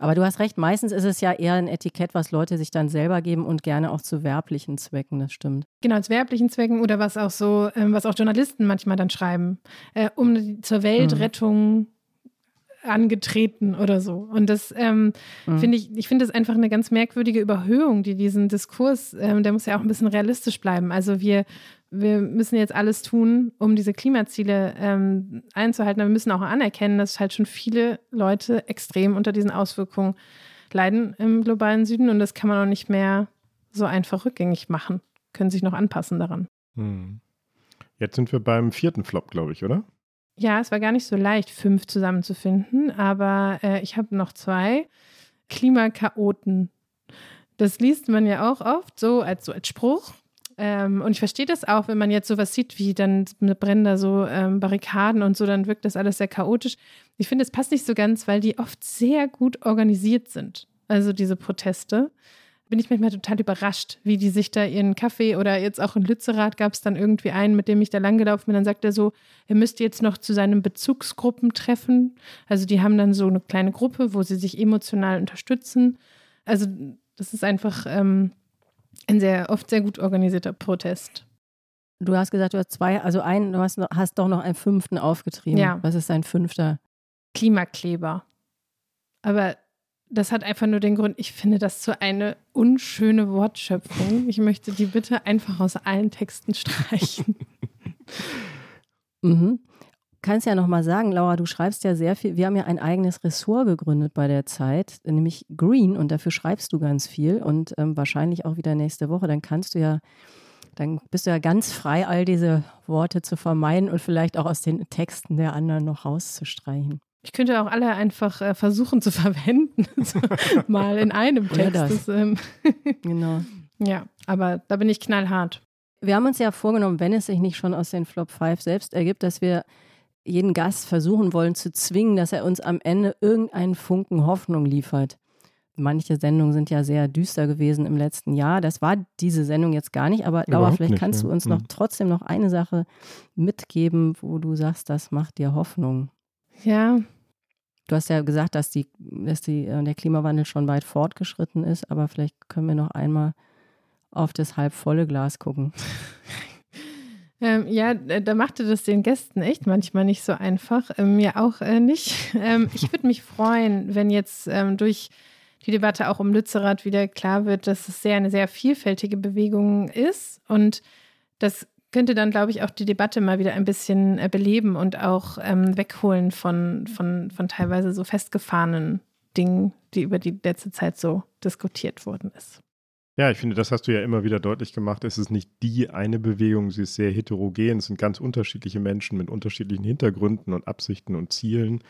Aber du hast recht, meistens ist es ja eher ein Etikett, was Leute sich dann selber geben und gerne auch zu werblichen Zwecken, das stimmt. Genau, zu werblichen Zwecken oder was auch so, ähm, was auch Journalisten manchmal dann schreiben, äh, um zur Weltrettung mhm angetreten oder so. Und das ähm, mhm. finde ich, ich finde das einfach eine ganz merkwürdige Überhöhung, die diesen Diskurs, ähm, der muss ja auch ein bisschen realistisch bleiben. Also wir, wir müssen jetzt alles tun, um diese Klimaziele ähm, einzuhalten, aber wir müssen auch anerkennen, dass halt schon viele Leute extrem unter diesen Auswirkungen leiden im globalen Süden und das kann man auch nicht mehr so einfach rückgängig machen. Können sich noch anpassen daran. Hm. Jetzt sind wir beim vierten Flop, glaube ich, oder? Ja, es war gar nicht so leicht, fünf zusammenzufinden, aber äh, ich habe noch zwei. Klimakaoten. Das liest man ja auch oft so als, so als Spruch. Ähm, und ich verstehe das auch, wenn man jetzt sowas sieht, wie dann brennen da so ähm, Barrikaden und so, dann wirkt das alles sehr chaotisch. Ich finde, es passt nicht so ganz, weil die oft sehr gut organisiert sind. Also diese Proteste bin ich manchmal total überrascht, wie die sich da ihren Kaffee oder jetzt auch in Lützerath gab es dann irgendwie einen, mit dem ich da langgelaufen bin. Dann sagt er so, er müsste jetzt noch zu seinen Bezugsgruppen treffen. Also die haben dann so eine kleine Gruppe, wo sie sich emotional unterstützen. Also das ist einfach ähm, ein sehr oft sehr gut organisierter Protest. Du hast gesagt, du hast zwei, also einen, du hast, hast doch noch einen fünften aufgetrieben. Ja. Was ist dein fünfter? Klimakleber. Aber das hat einfach nur den Grund, ich finde das so eine unschöne Wortschöpfung. Ich möchte die bitte einfach aus allen Texten streichen. mhm. Kannst ja nochmal sagen, Laura, du schreibst ja sehr viel. Wir haben ja ein eigenes Ressort gegründet bei der Zeit, nämlich Green, und dafür schreibst du ganz viel und ähm, wahrscheinlich auch wieder nächste Woche. Dann kannst du ja, dann bist du ja ganz frei, all diese Worte zu vermeiden und vielleicht auch aus den Texten der anderen noch rauszustreichen. Ich könnte auch alle einfach äh, versuchen zu verwenden, so, mal in einem Text. Ja, das. Das, ähm, genau. Ja, aber da bin ich knallhart. Wir haben uns ja vorgenommen, wenn es sich nicht schon aus den Flop 5 selbst ergibt, dass wir jeden Gast versuchen wollen zu zwingen, dass er uns am Ende irgendeinen Funken Hoffnung liefert. Manche Sendungen sind ja sehr düster gewesen im letzten Jahr. Das war diese Sendung jetzt gar nicht, aber Laura, vielleicht nicht, kannst ja. du uns noch mhm. trotzdem noch eine Sache mitgeben, wo du sagst, das macht dir Hoffnung. Ja. Du hast ja gesagt, dass, die, dass die, äh, der Klimawandel schon weit fortgeschritten ist, aber vielleicht können wir noch einmal auf das halb volle Glas gucken. Ähm, ja, da machte das den Gästen echt manchmal nicht so einfach. Ähm, mir auch äh, nicht. Ähm, ich würde mich freuen, wenn jetzt ähm, durch die Debatte auch um Lützerath wieder klar wird, dass es sehr eine sehr vielfältige Bewegung ist und dass könnte dann, glaube ich, auch die Debatte mal wieder ein bisschen äh, beleben und auch ähm, wegholen von, von, von teilweise so festgefahrenen Dingen, die über die letzte Zeit so diskutiert worden ist. Ja, ich finde, das hast du ja immer wieder deutlich gemacht. Es ist nicht die eine Bewegung, sie ist sehr heterogen. Es sind ganz unterschiedliche Menschen mit unterschiedlichen Hintergründen und Absichten und Zielen.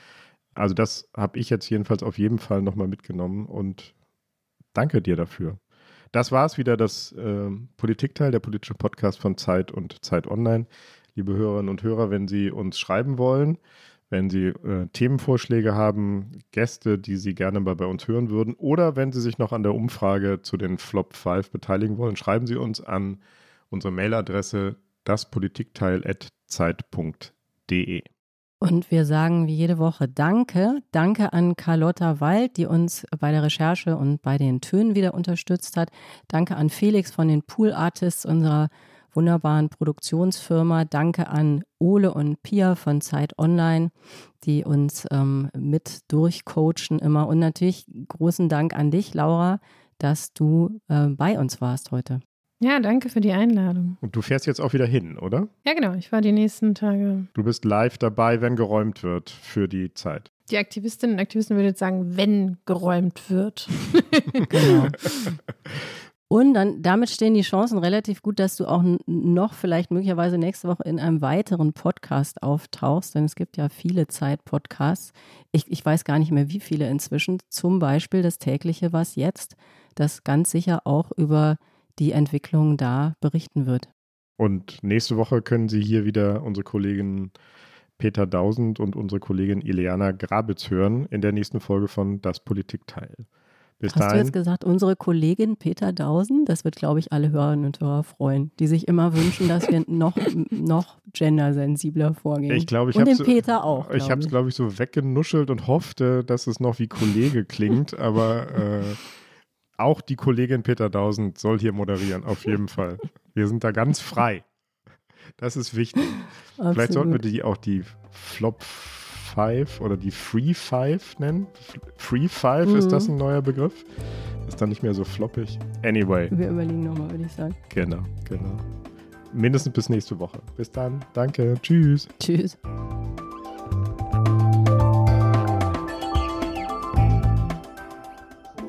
Also das habe ich jetzt jedenfalls auf jeden Fall nochmal mitgenommen und danke dir dafür. Das war es wieder, das äh, Politikteil, der politische Podcast von Zeit und Zeit Online. Liebe Hörerinnen und Hörer, wenn Sie uns schreiben wollen, wenn Sie äh, Themenvorschläge haben, Gäste, die Sie gerne mal bei uns hören würden, oder wenn Sie sich noch an der Umfrage zu den Flop 5 beteiligen wollen, schreiben Sie uns an unsere Mailadresse daspolitikteil.zeit.de. Und wir sagen wie jede Woche Danke. Danke an Carlotta Wald, die uns bei der Recherche und bei den Tönen wieder unterstützt hat. Danke an Felix von den Pool Artists, unserer wunderbaren Produktionsfirma. Danke an Ole und Pia von Zeit Online, die uns ähm, mit durchcoachen immer. Und natürlich großen Dank an dich, Laura, dass du äh, bei uns warst heute. Ja, danke für die Einladung. Und du fährst jetzt auch wieder hin, oder? Ja, genau. Ich war die nächsten Tage. Du bist live dabei, wenn geräumt wird für die Zeit. Die Aktivistinnen und Aktivisten würden jetzt sagen, wenn geräumt wird. genau. Und dann, damit stehen die Chancen relativ gut, dass du auch noch vielleicht möglicherweise nächste Woche in einem weiteren Podcast auftauchst, denn es gibt ja viele Zeit-Podcasts. Ich, ich weiß gar nicht mehr, wie viele inzwischen. Zum Beispiel das tägliche Was jetzt, das ganz sicher auch über die Entwicklung da berichten wird. Und nächste Woche können Sie hier wieder unsere Kollegin Peter Dausend und unsere Kollegin Ileana Grabitz hören in der nächsten Folge von Das Politikteil. Bis Hast dahin. du jetzt gesagt, unsere Kollegin Peter Dausen? Das wird, glaube ich, alle Hörerinnen und Hörer freuen, die sich immer wünschen, dass wir noch, noch gendersensibler vorgehen. Ich glaube, ich den so, Peter auch. Ich habe es, glaube ich, so weggenuschelt und hoffte, dass es noch wie Kollege klingt, aber äh, auch die Kollegin Peter Dausen soll hier moderieren, auf jeden Fall. Wir sind da ganz frei. Das ist wichtig. Absolut. Vielleicht sollten wir die auch die Flop Five oder die Free Five nennen. Free Five, mhm. ist das ein neuer Begriff? Ist dann nicht mehr so floppig. Anyway. Wir überlegen nochmal, würde ich sagen. Genau, genau. Mindestens bis nächste Woche. Bis dann. Danke. Tschüss. Tschüss.